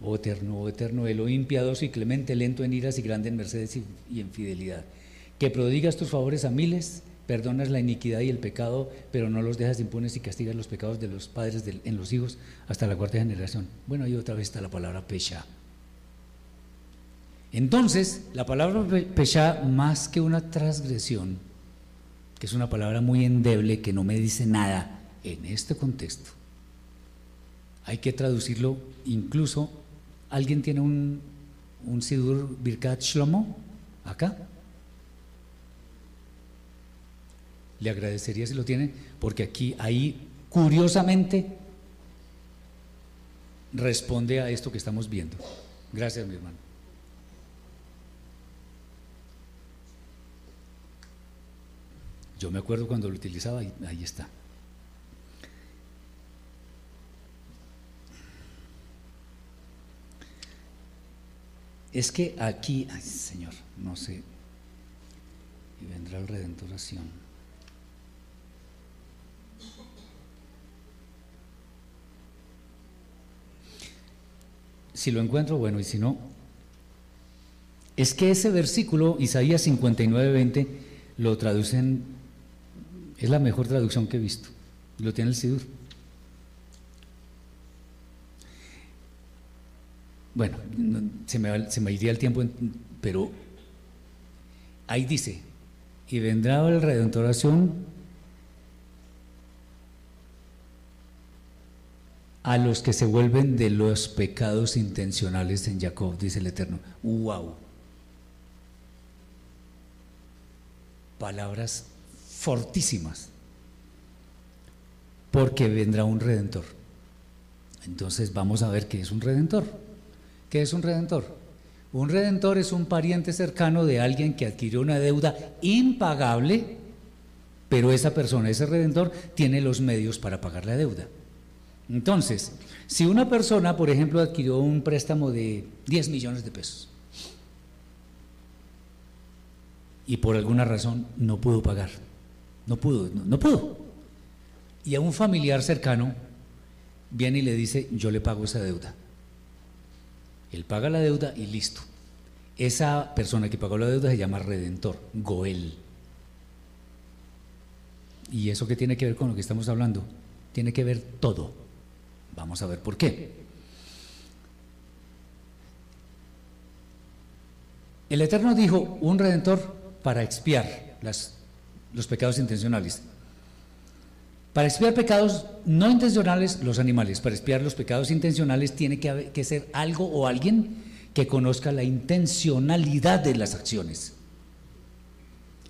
Oh Eterno, oh Eterno, Elohim piadoso y clemente, lento en iras y grande en mercedes y, en fidelidad, que prodigas tus favores a miles, perdonas la iniquidad y el pecado, pero no los dejas impunes y castigas los pecados de los padres en los hijos hasta la cuarta generación. Bueno, ahí otra vez está la palabra pesha. Entonces, la palabra pesha, más que una transgresión, que es una palabra muy endeble que no me dice nada en este contexto, hay que traducirlo incluso. ¿Alguien tiene un, un Sidur Birkat Shlomo acá? Le agradecería si lo tiene, porque aquí, ahí, curiosamente, responde a esto que estamos viendo. Gracias, mi hermano. Yo me acuerdo cuando lo utilizaba y ahí está. Es que aquí, ay Señor, no sé, y vendrá el redenturación. Si lo encuentro, bueno, y si no, es que ese versículo, Isaías 59, 20, lo traducen es la mejor traducción que he visto. Lo tiene el Sidur. Bueno, se, me, se me iría el tiempo, pero ahí dice, y vendrá el redentoración a los que se vuelven de los pecados intencionales en Jacob, dice el Eterno. ¡Wow! Palabras fortísimas, porque vendrá un redentor. Entonces vamos a ver qué es un redentor. ¿Qué es un redentor? Un redentor es un pariente cercano de alguien que adquirió una deuda impagable, pero esa persona, ese redentor, tiene los medios para pagar la deuda. Entonces, si una persona, por ejemplo, adquirió un préstamo de 10 millones de pesos y por alguna razón no pudo pagar, no pudo, no, no pudo, y a un familiar cercano viene y le dice, yo le pago esa deuda. Él paga la deuda y listo. Esa persona que pagó la deuda se llama redentor, Goel. ¿Y eso qué tiene que ver con lo que estamos hablando? Tiene que ver todo. Vamos a ver por qué. El Eterno dijo, un redentor para expiar las, los pecados intencionales. Para expiar pecados no intencionales, los animales, para expiar los pecados intencionales tiene que, haber- que ser algo o alguien que conozca la intencionalidad de las acciones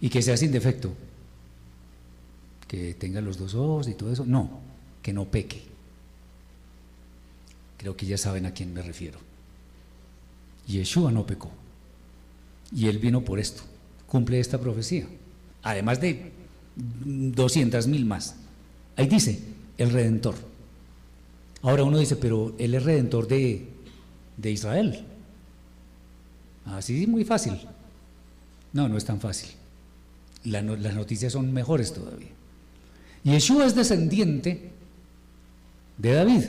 y que sea sin defecto, que tenga los dos ojos y todo eso, no, que no peque. Creo que ya saben a quién me refiero. Yeshua no pecó y él vino por esto, cumple esta profecía, además de 200 mil más. Ahí dice, el redentor. Ahora uno dice, pero él es redentor de, de Israel. Así muy fácil. No, no es tan fácil. Las noticias son mejores todavía. Yeshua es descendiente de David,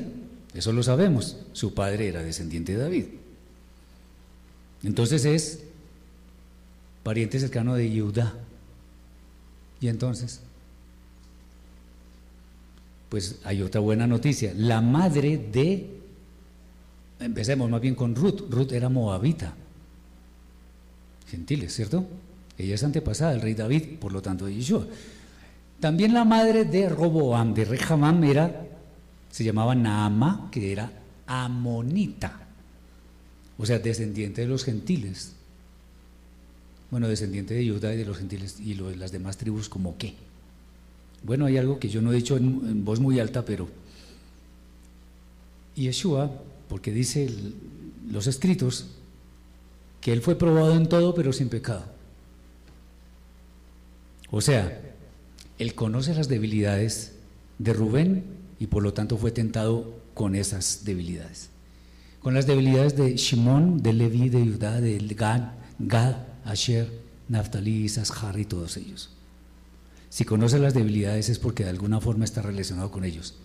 eso lo sabemos. Su padre era descendiente de David. Entonces es pariente cercano de Judá. Y entonces, pues hay otra buena noticia. La madre de, empecemos más bien con Ruth. Ruth era moabita. Gentiles, ¿cierto? Ella es antepasada del rey David, por lo tanto de Yeshua. También la madre de Roboam, de Rehamam, era, se llamaba Naama, que era amonita. O sea, descendiente de los gentiles. Bueno, descendiente de Judá y de los gentiles y lo- las demás tribus, como qué. Bueno, hay algo que yo no he dicho en, voz muy alta, pero Yeshua, porque dice los escritos, que él fue probado en todo, pero sin pecado. O sea, él conoce las debilidades de Rubén y por lo tanto fue tentado con esas debilidades. Con las debilidades de Shimón, de Leví, de Judá, de Gad, Gad, Asher, Naftali, Isashar y todos ellos. Si conoce las debilidades es porque de alguna forma está relacionado con ellos.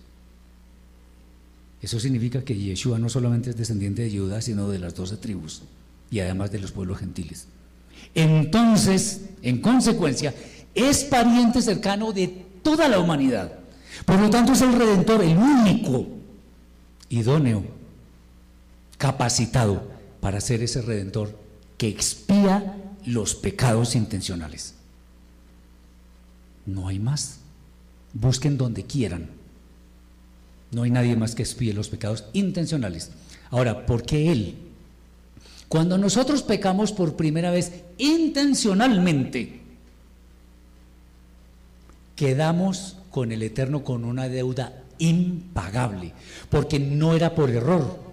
Eso significa que Yeshua no solamente es descendiente de Judá, sino de las doce tribus y además de los pueblos gentiles. Entonces, en consecuencia, es pariente cercano de toda la humanidad. Por lo tanto, es el redentor, el único idóneo, capacitado para ser ese redentor que expía los pecados intencionales. No hay más. Busquen donde quieran. No hay nadie más que expíe los pecados intencionales. Ahora, ¿por qué Él? Cuando nosotros pecamos por primera vez intencionalmente, quedamos con el Eterno con una deuda impagable, porque no era por error.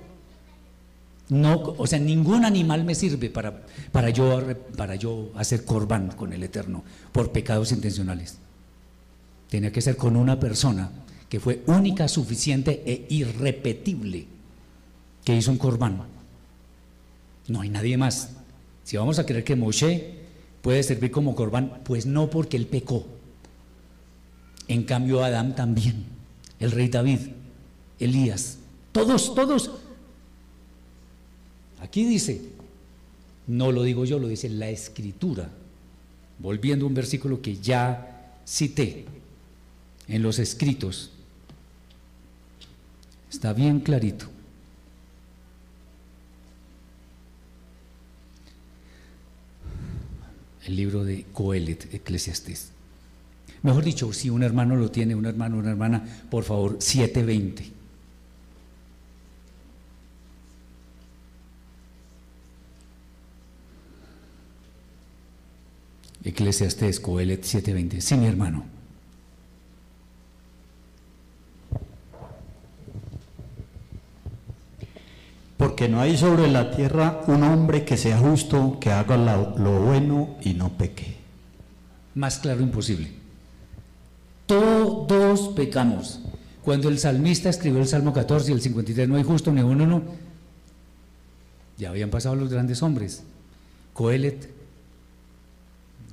No, o sea, ningún animal me sirve para, para, yo, para yo hacer corbán con el Eterno por pecados intencionales. Tenía que ser con una persona que fue única, suficiente e irrepetible, que hizo un corbán. No hay nadie más. Si vamos a creer que Moshe puede servir como corbán, pues no porque él pecó. En cambio, Adán también, el rey David, Elías, todos, todos. Aquí dice, no lo digo yo, lo dice la escritura, volviendo a un versículo que ya cité en los escritos. Está bien clarito. El libro de Coelet, Eclesiastés. Mejor dicho, si un hermano lo tiene, un hermano, una hermana, por favor, 720. Eclesiastés, Coelet 720. Sí, mi hermano. Porque no hay sobre la tierra un hombre que sea justo, que haga lo bueno y no peque. Más claro imposible. Todos pecamos. Cuando el salmista escribió el Salmo 14 y el 53, no hay justo ni uno, no. Ya habían pasado los grandes hombres. Coelet,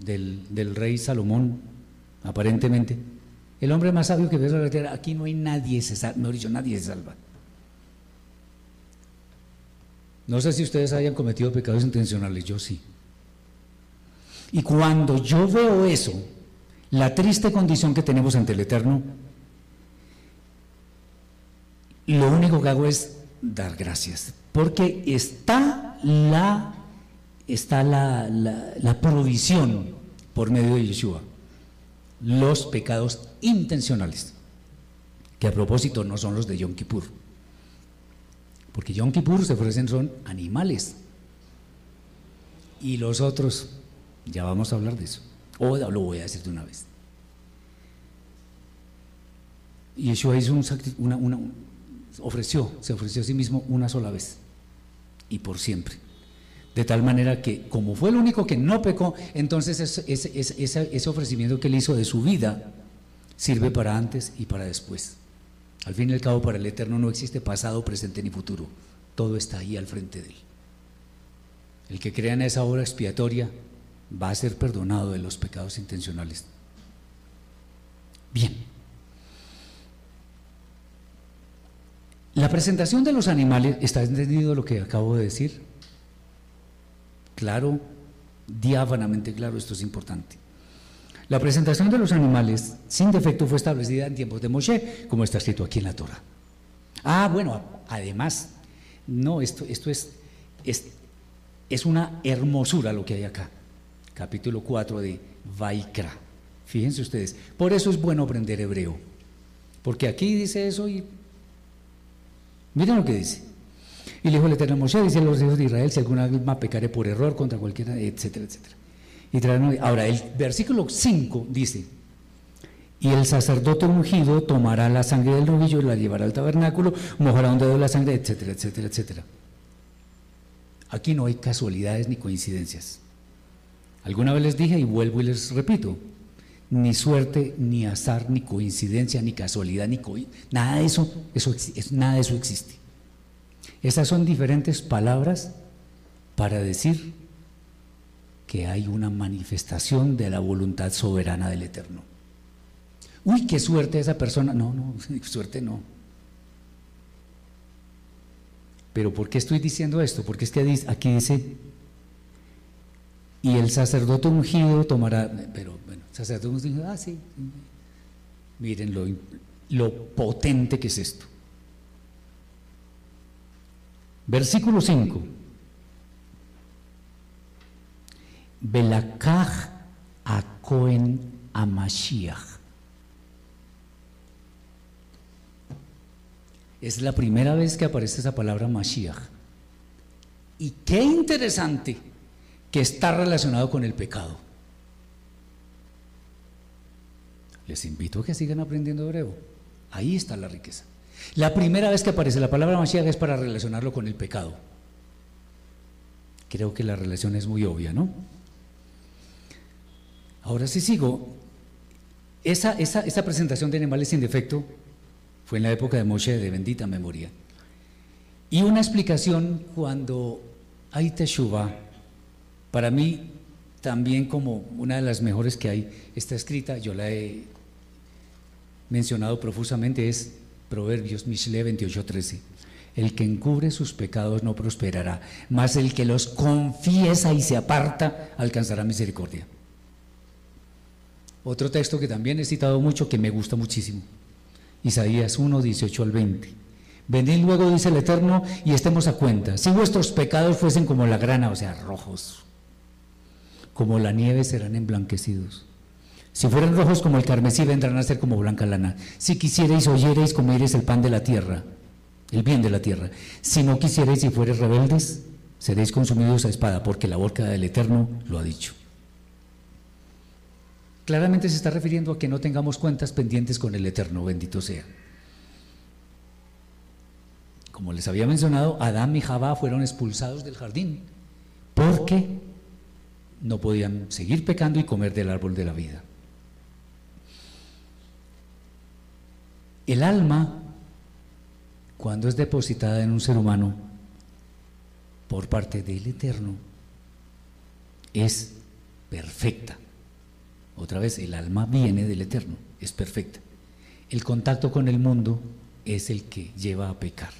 del, rey Salomón, aparentemente. El hombre más sabio que ve sobre la tierra. Aquí no hay nadie, se salva, dicho, nadie se salva. No sé si ustedes hayan cometido pecados intencionales, yo sí. Y cuando yo veo eso, la triste condición que tenemos ante el Eterno, lo único que hago es dar gracias, porque está la, está la, la- provisión por medio de Yeshua, los pecados intencionales, que a propósito no son los de Yom Kippur, porque Yom Kippur se ofrecen son animales, y los otros, ya vamos a hablar de eso, o lo voy a decir de una vez. Yeshua hizo un una, una- ofreció, se ofreció a sí mismo una sola vez y por siempre. De tal manera que, como fue el único que no pecó, entonces ese- ese- ese- ese ofrecimiento que él hizo de su vida sirve para antes y para después. Al fin y al cabo, para el Eterno no existe pasado, presente ni futuro. Todo está ahí al frente de él. El que crea en esa obra expiatoria va a ser perdonado de los pecados intencionales. Bien. La presentación de los animales, ¿está entendido lo que acabo de decir? Claro, diáfanamente claro, esto es importante. La presentación de los animales sin defecto fue establecida en tiempos de Moshe, como está escrito aquí en la Torah. Ah, bueno, además, no, esto, esto es, es, es una hermosura lo que hay acá. Capítulo 4 de Vaikra. Fíjense ustedes, por eso es bueno aprender hebreo, porque aquí dice eso y Miren lo que dice. Y le dijo el Eterno Moshe, dice a los hijos de Israel, si alguna alma pecare por error contra cualquiera, etcétera, etcétera. Ahora, el versículo 5 dice, y el sacerdote ungido tomará la sangre del novillo la llevará al tabernáculo, mojará un dedo de la sangre, etcétera, etcétera, etcétera. Aquí no hay casualidades ni coincidencias. Alguna vez les dije y vuelvo y les repito, ni suerte, ni azar, ni coincidencia, ni casualidad, ni coi- nada de eso, eso nada de eso existe. Esas son diferentes palabras para decir que hay una manifestación de la voluntad soberana del Eterno. Uy, qué suerte esa persona. No, no, suerte no. Pero ¿por qué estoy diciendo esto? Porque es que aquí dice, y el sacerdote ungido tomará, pero bueno, sacerdote ungido, ah, sí. sí. Miren lo, lo potente que es esto. Versículo 5. Belakaj a Cohen a Mashiach. Es la primera vez que aparece esa palabra Mashiach. Y qué interesante que está relacionado con el pecado. Les invito a que sigan aprendiendo hebreo. Ahí está la riqueza. La primera vez que aparece la palabra Mashiach es para relacionarlo con el pecado. Creo que la relación es muy obvia, ¿no? Ahora sí sigo. Esa, presentación de animales sin defecto fue en la época de Moshe de bendita memoria. Y una explicación cuando hay Teshuvah, para mí también como una de las mejores que hay, está escrita, yo la he mencionado profusamente, es Proverbios Mishle 28:13. El que encubre sus pecados no prosperará, mas el que los confiesa y se aparta alcanzará misericordia. Otro texto que también he citado mucho, que me gusta muchísimo. Isaías 1, 18 al 20. Venid luego, dice el Eterno, y estemos a cuenta. Si vuestros pecados fuesen como la grana, o sea, rojos, como la nieve serán emblanquecidos. Si fueran rojos como el carmesí, vendrán a ser como blanca lana. Si quisierais, oyereis, comiereis el pan de la tierra, el bien de la tierra. Si no quisierais y fuereis rebeldes, seréis consumidos a espada, porque la boca del Eterno lo ha dicho. Claramente se está refiriendo a que no tengamos cuentas pendientes con el Eterno, bendito sea. Como les había mencionado, Adán y Jabá fueron expulsados del jardín porque no podían seguir pecando y comer del árbol de la vida. El alma, cuando es depositada en un ser humano por parte del Eterno, es perfecta. Otra vez, el alma viene del Eterno, es perfecta. El contacto con el mundo es el que lleva a pecar.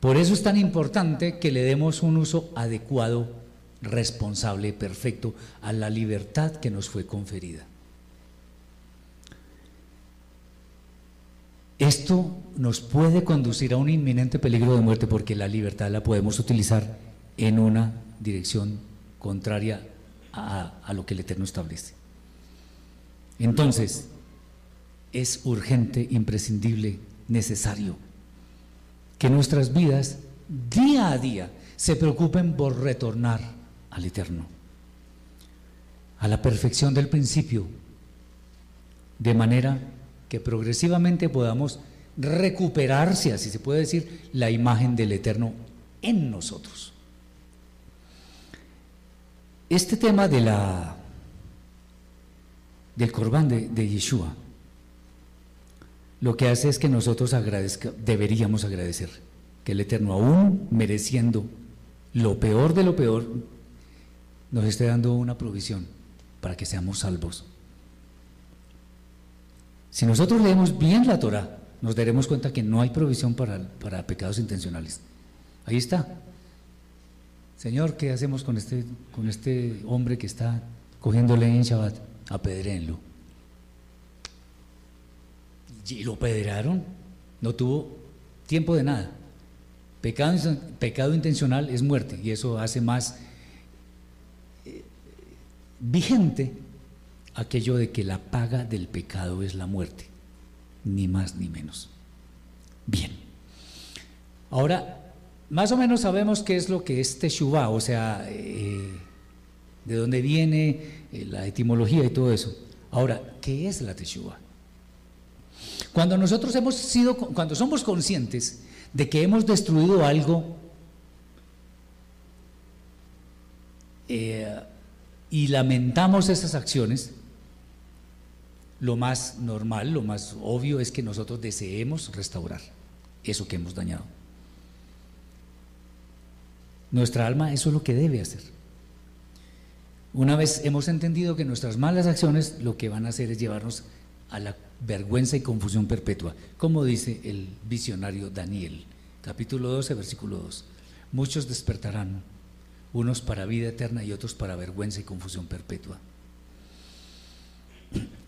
Por eso es tan importante que le demos un uso adecuado, responsable, perfecto a la libertad que nos fue conferida. Esto nos puede conducir a un inminente peligro de muerte porque la libertad la podemos utilizar en una dirección contraria a, lo que el Eterno establece. Entonces, es urgente, imprescindible, necesario que nuestras vidas día a día se preocupen por retornar al Eterno, a la perfección del principio, de manera que progresivamente podamos recuperar, si así se puede decir, la imagen del Eterno en nosotros. Este tema de la del corbán de, de Yeshua lo que hace es que nosotros agradezca, deberíamos agradecer que el Eterno, aún mereciendo lo peor de lo peor, nos esté dando una provisión para que seamos salvos. Si nosotros leemos bien la Torah, nos daremos cuenta que no hay provisión para, para pecados intencionales. Ahí está. Señor, ¿qué hacemos con este, con este hombre que está cogiéndole en Shabbat? Apedréenlo y lo pedrearon, no tuvo tiempo de nada. Pecado, pecado intencional es muerte y eso hace más eh, vigente aquello de que la paga del pecado es la muerte, ni más ni menos. Bien, ahora más o menos sabemos qué es lo que es Teshuvah, o sea, eh, de dónde viene, eh, la etimología y todo eso. Ahora, ¿qué es la Teshuvah? Cuando nosotros hemos sido, cuando somos conscientes de que hemos destruido algo eh, y lamentamos esas acciones, lo más normal, lo más obvio es que nosotros deseemos restaurar eso que hemos dañado. Nuestra alma eso es lo que debe hacer. Una vez hemos entendido que nuestras malas acciones lo que van a hacer es llevarnos a la vergüenza y confusión perpetua, como dice el visionario Daniel, capítulo 12, versículo 2. Muchos despertarán, unos para vida eterna y otros para vergüenza y confusión perpetua.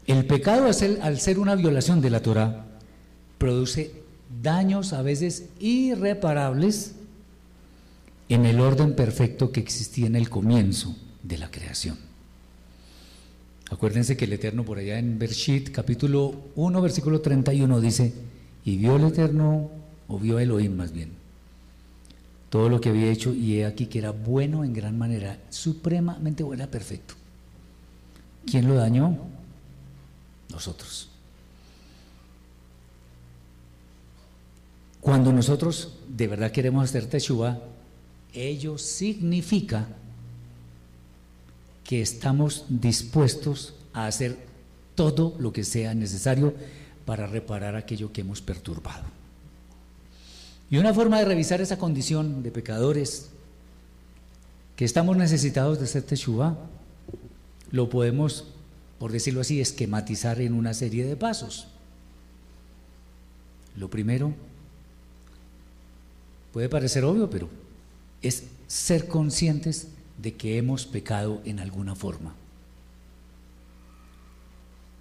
El pecado, al ser una violación de la Torah, produce daños a veces irreparables en el orden perfecto que existía en el comienzo de la creación. Acuérdense que el Eterno por allá en Bershit, capítulo 1, versículo 31, dice, y vio el Eterno, o vio Elohim más bien, todo lo que había hecho, y he aquí que era bueno en gran manera, supremamente bueno, perfecto. ¿Quién lo dañó? Nosotros. Cuando nosotros de verdad queremos hacer Teshuvah, ello significa que estamos dispuestos a hacer todo lo que sea necesario para reparar aquello que hemos perturbado. Y una forma de revisar esa condición de pecadores que estamos necesitados de hacer teshuva, lo podemos, por decirlo así, esquematizar en una serie de pasos. Lo primero, puede parecer obvio, pero es ser conscientes de que hemos pecado en alguna forma.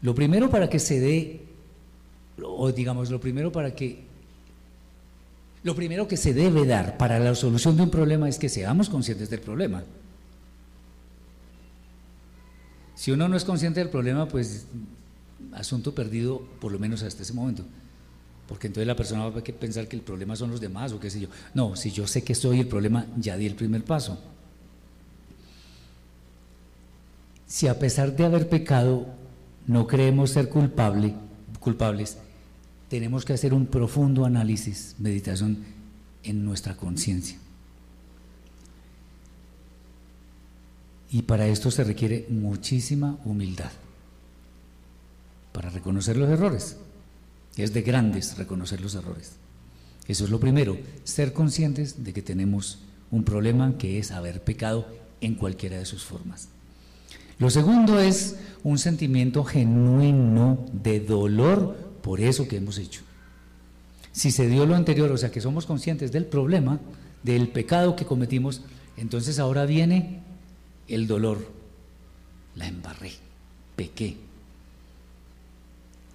Lo primero para que se dé, o digamos, lo primero para que, lo primero que se debe dar para la solución de un problema es que seamos conscientes del problema. Si uno no es consciente del problema, pues asunto perdido por lo menos hasta ese momento. Porque entonces la persona va a pensar que el problema son los demás o qué sé yo. No, si yo sé que soy el problema, ya di el primer paso. si a pesar de haber pecado no creemos ser culpable, culpables, tenemos que hacer un profundo análisis, meditación en nuestra conciencia. Y para esto se requiere muchísima humildad, para reconocer los errores. Es de grandes reconocer los errores. Eso es lo primero, ser conscientes de que tenemos un problema que es haber pecado en cualquiera de sus formas. Lo segundo es un sentimiento genuino de dolor por eso que hemos hecho. Si se dio lo anterior, o sea que somos conscientes del problema, del pecado que cometimos, entonces ahora viene el dolor. La embarré, pequé.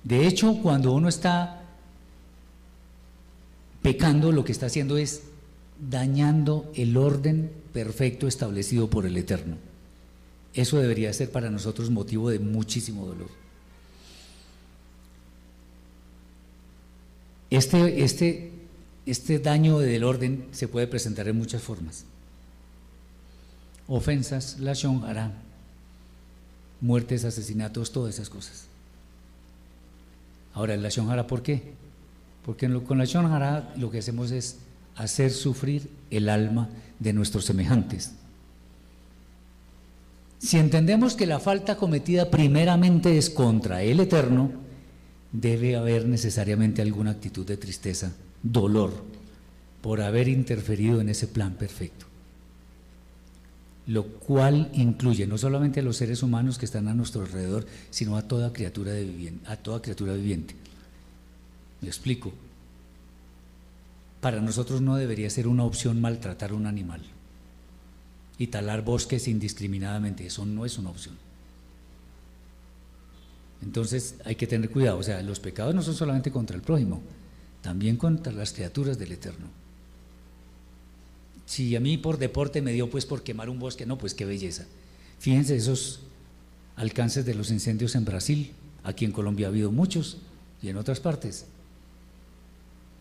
De hecho, cuando uno está pecando, lo que está haciendo es dañando el orden perfecto establecido por el Eterno. Eso debería ser para nosotros motivo de muchísimo dolor. Este, este, este daño del orden se puede presentar en muchas formas. Ofensas, la hará, muertes, asesinatos, todas esas cosas. Ahora, la hará, ¿por qué? Porque con la hará lo que hacemos es hacer sufrir el alma de nuestros semejantes. Si entendemos que la falta cometida primeramente es contra el Eterno, debe haber necesariamente alguna actitud de tristeza, dolor, por haber interferido en ese plan perfecto. Lo cual incluye no solamente a los seres humanos que están a nuestro alrededor, sino a toda criatura, viviente, a toda criatura viviente. Me explico. Para nosotros no debería ser una opción maltratar a un animal y talar bosques indiscriminadamente. Eso no es una opción. Entonces hay que tener cuidado, o sea, los pecados no son solamente contra el prójimo, también contra las criaturas del Eterno. Si a mí por deporte me dio pues por quemar un bosque, no, pues qué belleza. Fíjense esos alcances de los incendios en Brasil, aquí en Colombia ha habido muchos y en otras partes.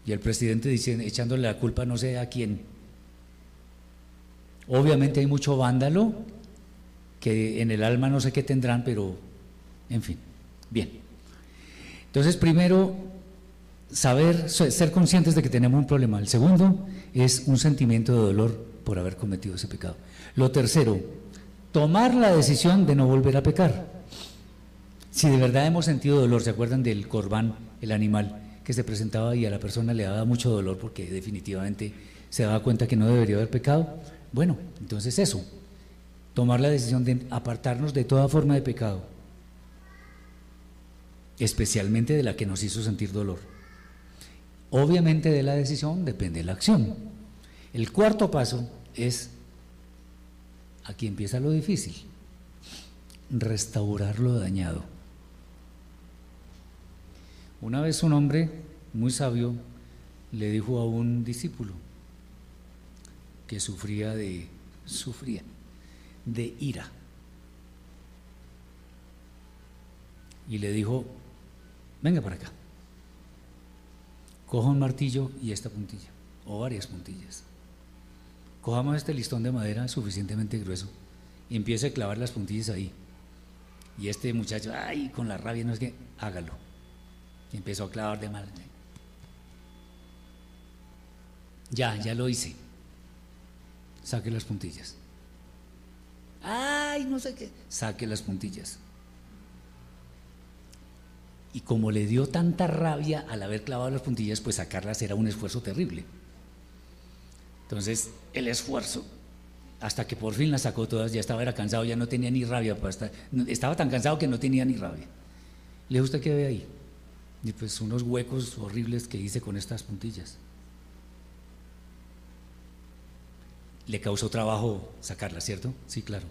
Y el presidente dice, echándole la culpa no sé a quién. Obviamente hay mucho vándalo, que en el alma no sé qué tendrán, pero en fin. Bien. Entonces, primero, saber, ser conscientes de que tenemos un problema. El segundo es un sentimiento de dolor por haber cometido ese pecado. Lo tercero, tomar la decisión de no volver a pecar. Si de verdad hemos sentido dolor, ¿se acuerdan del corbán, el animal que se presentaba y a la persona le daba mucho dolor porque definitivamente se daba cuenta que no debería haber pecado? Bueno, entonces eso, tomar la decisión de apartarnos de toda forma de pecado especialmente de la que nos hizo sentir dolor. Obviamente de la decisión depende la acción. El cuarto paso es, aquí empieza lo difícil, restaurar lo dañado. Una vez un hombre muy sabio le dijo a un discípulo que sufría de sufría de ira. Y le dijo, venga para acá. Coja un martillo y esta puntilla, o varias puntillas. Cojamos este listón de madera suficientemente grueso y empiece a clavar las puntillas ahí. Y este muchacho, ay, con la rabia, no es que, hágalo. Y empezó a clavar de mal. Ya, ya lo hice. Saque las puntillas. Ay, no sé qué. Saque las puntillas. Y como le dio tanta rabia al haber clavado las puntillas, pues sacarlas era un esfuerzo terrible. Entonces, el esfuerzo, hasta que por fin las sacó todas, ya estaba era cansado, ya no tenía ni rabia para estar, estaba tan cansado que no tenía ni rabia. ¿Le gusta que ve ahí? Y pues unos huecos horribles que hice con estas puntillas. Le causó trabajo sacarlas, ¿cierto? Sí, claro.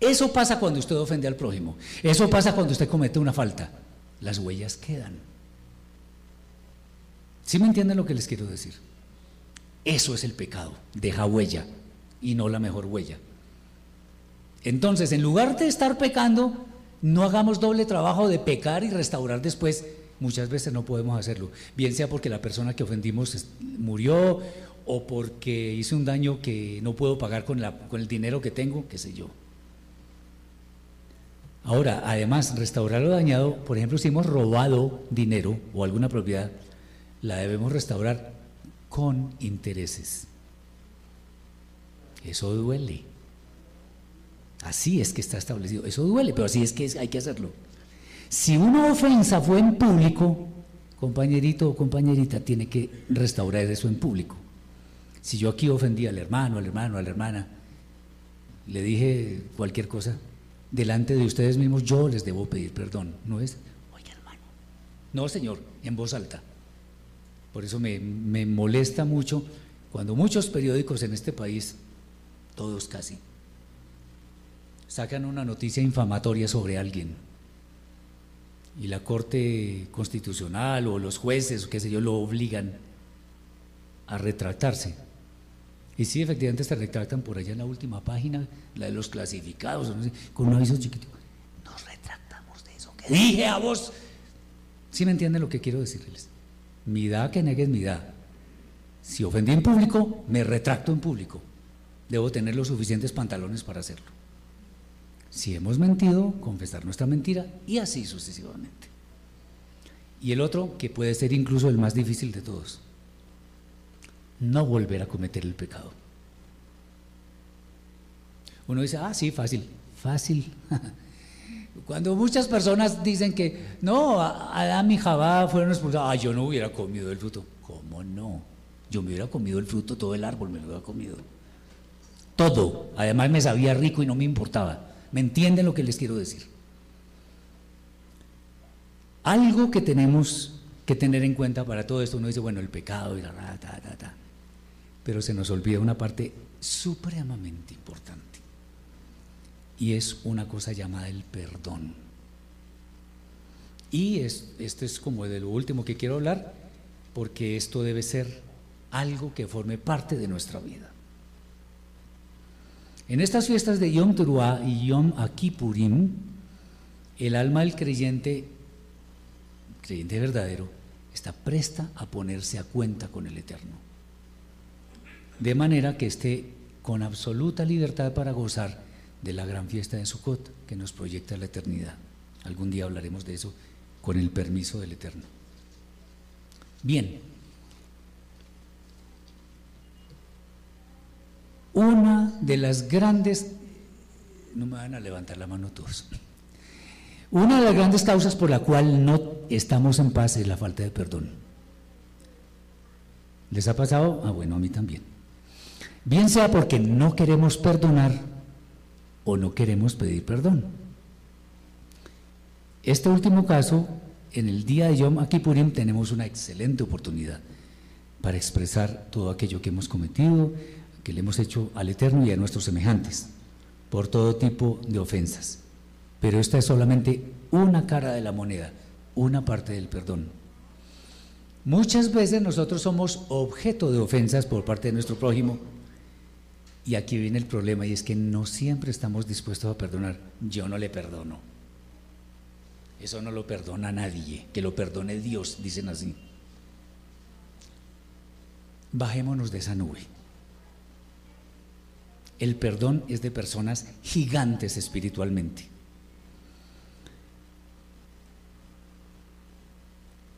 Eso pasa cuando usted ofende al prójimo. Eso pasa cuando usted comete una falta las huellas quedan. ¿Sí me entienden lo que les quiero decir? Eso es el pecado, deja huella y no la mejor huella. Entonces, en lugar de estar pecando, no hagamos doble trabajo de pecar y restaurar después. Muchas veces no podemos hacerlo, bien sea porque la persona que ofendimos murió o porque hice un daño que no puedo pagar con, con el dinero que tengo, qué sé yo. Ahora, además, restaurar lo dañado, por ejemplo, si hemos robado dinero o alguna propiedad, la debemos restaurar con intereses. Eso duele. Así es que está establecido. Eso duele, pero así es que hay que hacerlo. Si una ofensa fue en público, compañerito o compañerita tiene que restaurar eso en público. Si yo aquí ofendí al hermano, al hermano, a la hermana, le dije cualquier cosa, delante de ustedes mismos yo les debo pedir perdón. No es, oye hermano. No, señor, en voz alta. Por eso me, me molesta mucho cuando muchos periódicos en este país, todos casi, sacan una noticia infamatoria sobre alguien y la Corte Constitucional o los jueces, qué sé yo, lo obligan a retractarse. Y sí, efectivamente se retractan por allá en la última página, la de los clasificados, con un aviso chiquito. Nos retractamos de eso. ¿Qué dije a vos? ¿Sí me entienden lo que quiero decirles? Mi da que negues mi da. Si ofendí en público, me retracto en público. Debo tener los suficientes pantalones para hacerlo. Si hemos mentido, confesar nuestra mentira y así sucesivamente. Y el otro, que puede ser incluso el más difícil de todos, no volver a cometer el pecado. Uno dice, ah, sí, fácil, fácil. Cuando muchas personas dicen que, no, Adán y Jabá fueron expulsados, ah, yo no hubiera comido el fruto. ¿Cómo no? Yo me hubiera comido el fruto, todo el árbol me lo hubiera comido. Todo. Además me sabía rico y no me importaba. ¿Me entienden lo que les quiero decir? Algo que tenemos que tener en cuenta para todo esto, uno dice, bueno, el pecado y la ta, ta, ta, pero se nos olvida una parte supremamente importante y es una cosa llamada el perdón. Y es, esto es como de lo último que quiero hablar, porque esto debe ser algo que forme parte de nuestra vida. En estas fiestas de Yom Teruah y Yom Akipurim, el alma del creyente, creyente verdadero, está presta a ponerse a cuenta con el Eterno. De manera que esté con absoluta libertad para gozar de la gran fiesta de Sukkot que nos proyecta la eternidad. Algún día hablaremos de eso con el permiso del Eterno. Bien, Una de las grandes, no me van a levantar la mano todos, una de las grandes causas por la cual no estamos en paz es la falta de perdón. ¿Les ha pasado? Ah, bueno, a mí también. Bien sea porque no queremos perdonar o no queremos pedir perdón. Este último caso, en el día de Yom Kippurim tenemos una excelente oportunidad para expresar todo aquello que hemos cometido, que le hemos hecho al Eterno y a nuestros semejantes por todo tipo de ofensas. Pero esta es solamente una cara de la moneda, una parte del perdón. Muchas veces nosotros somos objeto de ofensas por parte de nuestro prójimo y aquí viene el problema y es que no siempre estamos dispuestos a perdonar. Yo no le perdono. Eso no lo perdona nadie, que lo perdone Dios, dicen así. Bajémonos de esa nube. El perdón es de personas gigantes espiritualmente.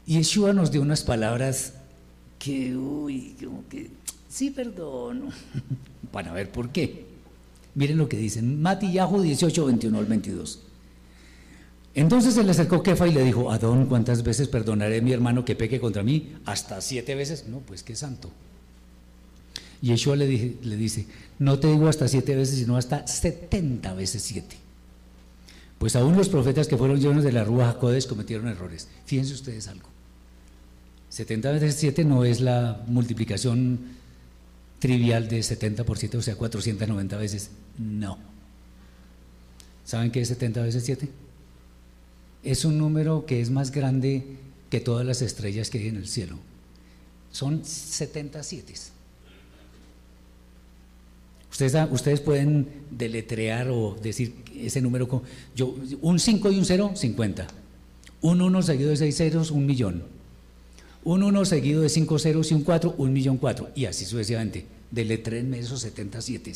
Yeshua nos dio unas palabras que, uy, como que, sí, perdono. Para ver por qué. Miren lo que dicen, Matillahu 18, 21 al 22. Entonces se le acercó Kefa y le dijo, Adón, ¿cuántas veces perdonaré a mi hermano que peque contra mí? ¿Hasta siete veces? No, pues qué santo. Yeshua le, le dice, no te digo hasta siete veces, sino hasta setenta veces siete. Pues aún los profetas que fueron llenos de la Rúa Jacodes cometieron errores. Fíjense ustedes algo. 70 veces 7 no es la multiplicación trivial de 70 por 7, o sea, 490 veces. No. ¿Saben qué es 70 veces 7? Es un número que es más grande que todas las estrellas que hay en el cielo. Son 77. Ustedes, ustedes pueden deletrear o decir ese número, con, yo, un 5 y un 0, 50. Un 1 seguido de 6 ceros, un millón. Un 1 seguido de 5 ceros y un 4, un millón 4. Y así sucesivamente. Deletreenme esos 77.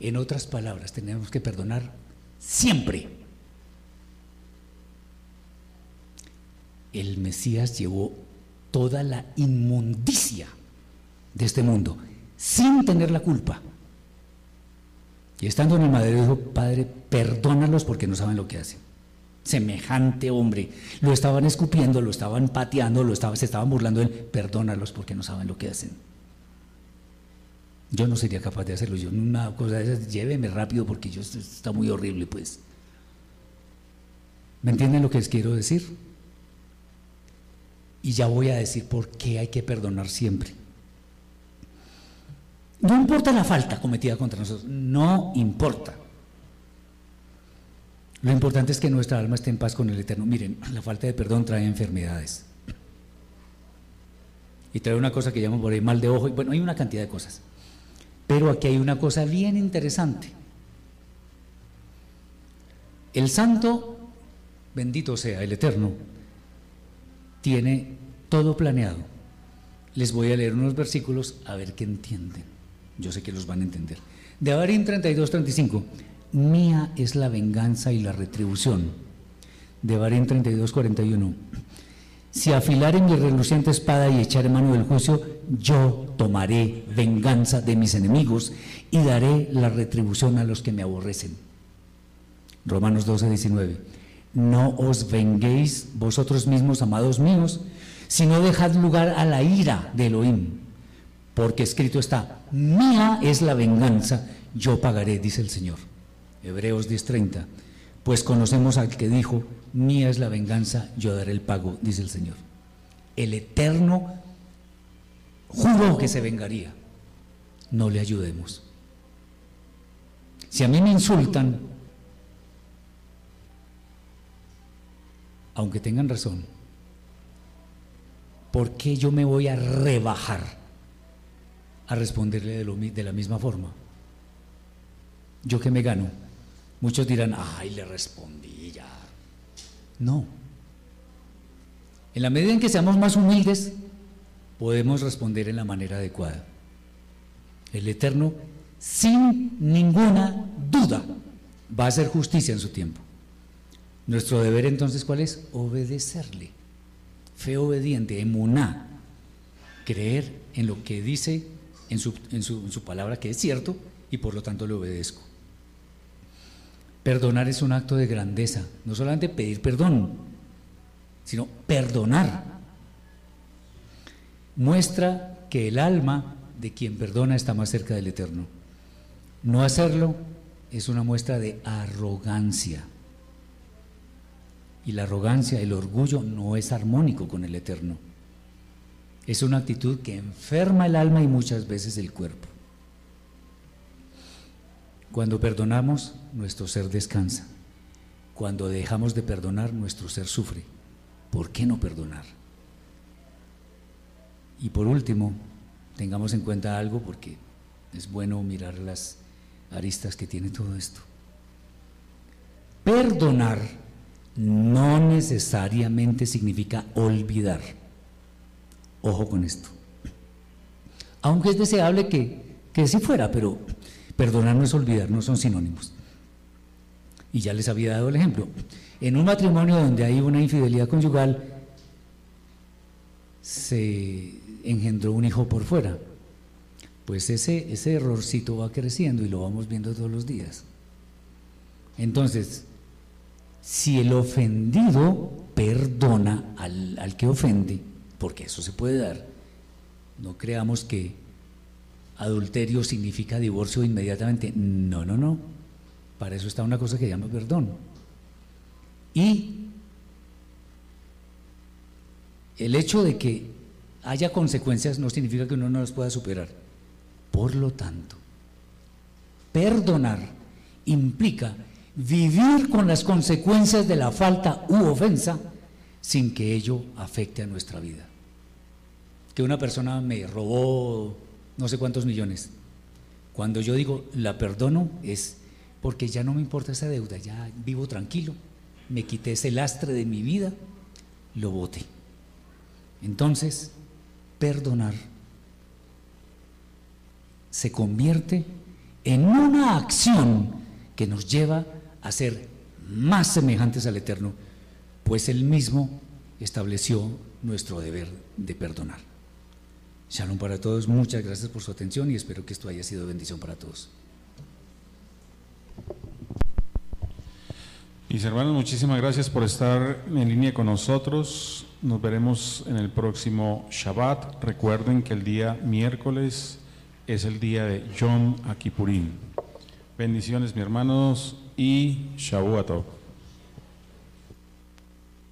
En otras palabras, tenemos que perdonar siempre. El Mesías llevó toda la inmundicia de este mundo, sin tener la culpa. Y estando en el madero dijo, Padre, perdónalos porque no saben lo que hacen. Semejante hombre, lo estaban escupiendo, lo estaban pateando, lo estaba, se estaban burlando de él, perdónalos porque no saben lo que hacen. Yo no sería capaz de hacerlo, yo una cosa de esas, lléveme rápido porque yo está muy horrible, pues. ¿Me entienden lo que les quiero decir? Y ya voy a decir por qué hay que perdonar siempre. No importa la falta cometida contra nosotros, no importa. Lo importante es que nuestra alma esté en paz con el Eterno. Miren, la falta de perdón trae enfermedades. Y trae una cosa que llaman por ahí mal de ojo. Bueno, hay una cantidad de cosas. Pero aquí hay una cosa bien interesante. El santo, bendito sea el Eterno, tiene todo planeado. Les voy a leer unos versículos a ver qué entienden. Yo sé que los van a entender. De Abarín 32, 35. Mía es la venganza y la retribución. De Barín 32, 41. Si afilare mi reluciente espada y echaré mano del juicio, yo tomaré venganza de mis enemigos y daré la retribución a los que me aborrecen. Romanos 12, 19. No os venguéis vosotros mismos, amados míos, sino dejad lugar a la ira de Elohim, porque escrito está, mía es la venganza, yo pagaré, dice el Señor. Hebreos 10:30, pues conocemos al que dijo, mía es la venganza, yo daré el pago, dice el Señor. El Eterno juró que se vengaría. No le ayudemos. Si a mí me insultan, aunque tengan razón, ¿por qué yo me voy a rebajar a responderle de, la misma forma? ¿Yo qué me gano? Muchos dirán, ay, le respondí ya. No. En la medida en que seamos más humildes, podemos responder en la manera adecuada. El Eterno, sin ninguna duda, va a hacer justicia en su tiempo. Nuestro deber entonces, ¿cuál es? Obedecerle. Fe obediente, emuná. Creer en lo que dice en su, en su- en su palabra que es cierto y por lo tanto le obedezco. Perdonar es un acto de grandeza, no solamente pedir perdón, sino perdonar. Muestra que el alma de quien perdona está más cerca del Eterno. No hacerlo es una muestra de arrogancia. Y la arrogancia, el orgullo no es armónico con el Eterno. Es una actitud que enferma el alma y muchas veces el cuerpo. Cuando perdonamos, nuestro ser descansa. Cuando dejamos de perdonar, nuestro ser sufre. ¿Por qué no perdonar? Y por último, tengamos en cuenta algo porque es bueno mirar las aristas que tiene todo esto. Perdonar no necesariamente significa olvidar. Ojo con esto. Aunque es deseable que, que fuera, pero perdonar no es olvidar, no son sinónimos. Y ya les había dado el ejemplo. En un matrimonio donde hay una infidelidad conyugal, se engendró un hijo por fuera. Pues ese, ese errorcito va creciendo y lo vamos viendo todos los días. Entonces, si el ofendido perdona al, al que ofende, porque eso se puede dar, no creamos que adulterio significa divorcio inmediatamente. No, no, no. Para eso está una cosa que llama perdón. Y el hecho de que haya consecuencias no significa que uno no las pueda superar. Por lo tanto, perdonar implica vivir con las consecuencias de la falta u ofensa sin que ello afecte a nuestra vida. Que una persona me robó no sé cuántos millones. Cuando yo digo la perdono es porque ya no me importa esa deuda, ya vivo tranquilo, me quité ese lastre de mi vida, lo boté. Entonces, perdonar se convierte en una acción que nos lleva a ser más semejantes al Eterno, pues Él mismo estableció nuestro deber de perdonar. Shalom para todos, muchas gracias por su atención y espero que esto haya sido bendición para todos. Mis hermanos, muchísimas gracias por estar en línea con nosotros. Nos veremos en el próximo Shabbat. Recuerden que el día miércoles es el día de Yom Kippurim. Bendiciones, mis hermanos, y Shavuot.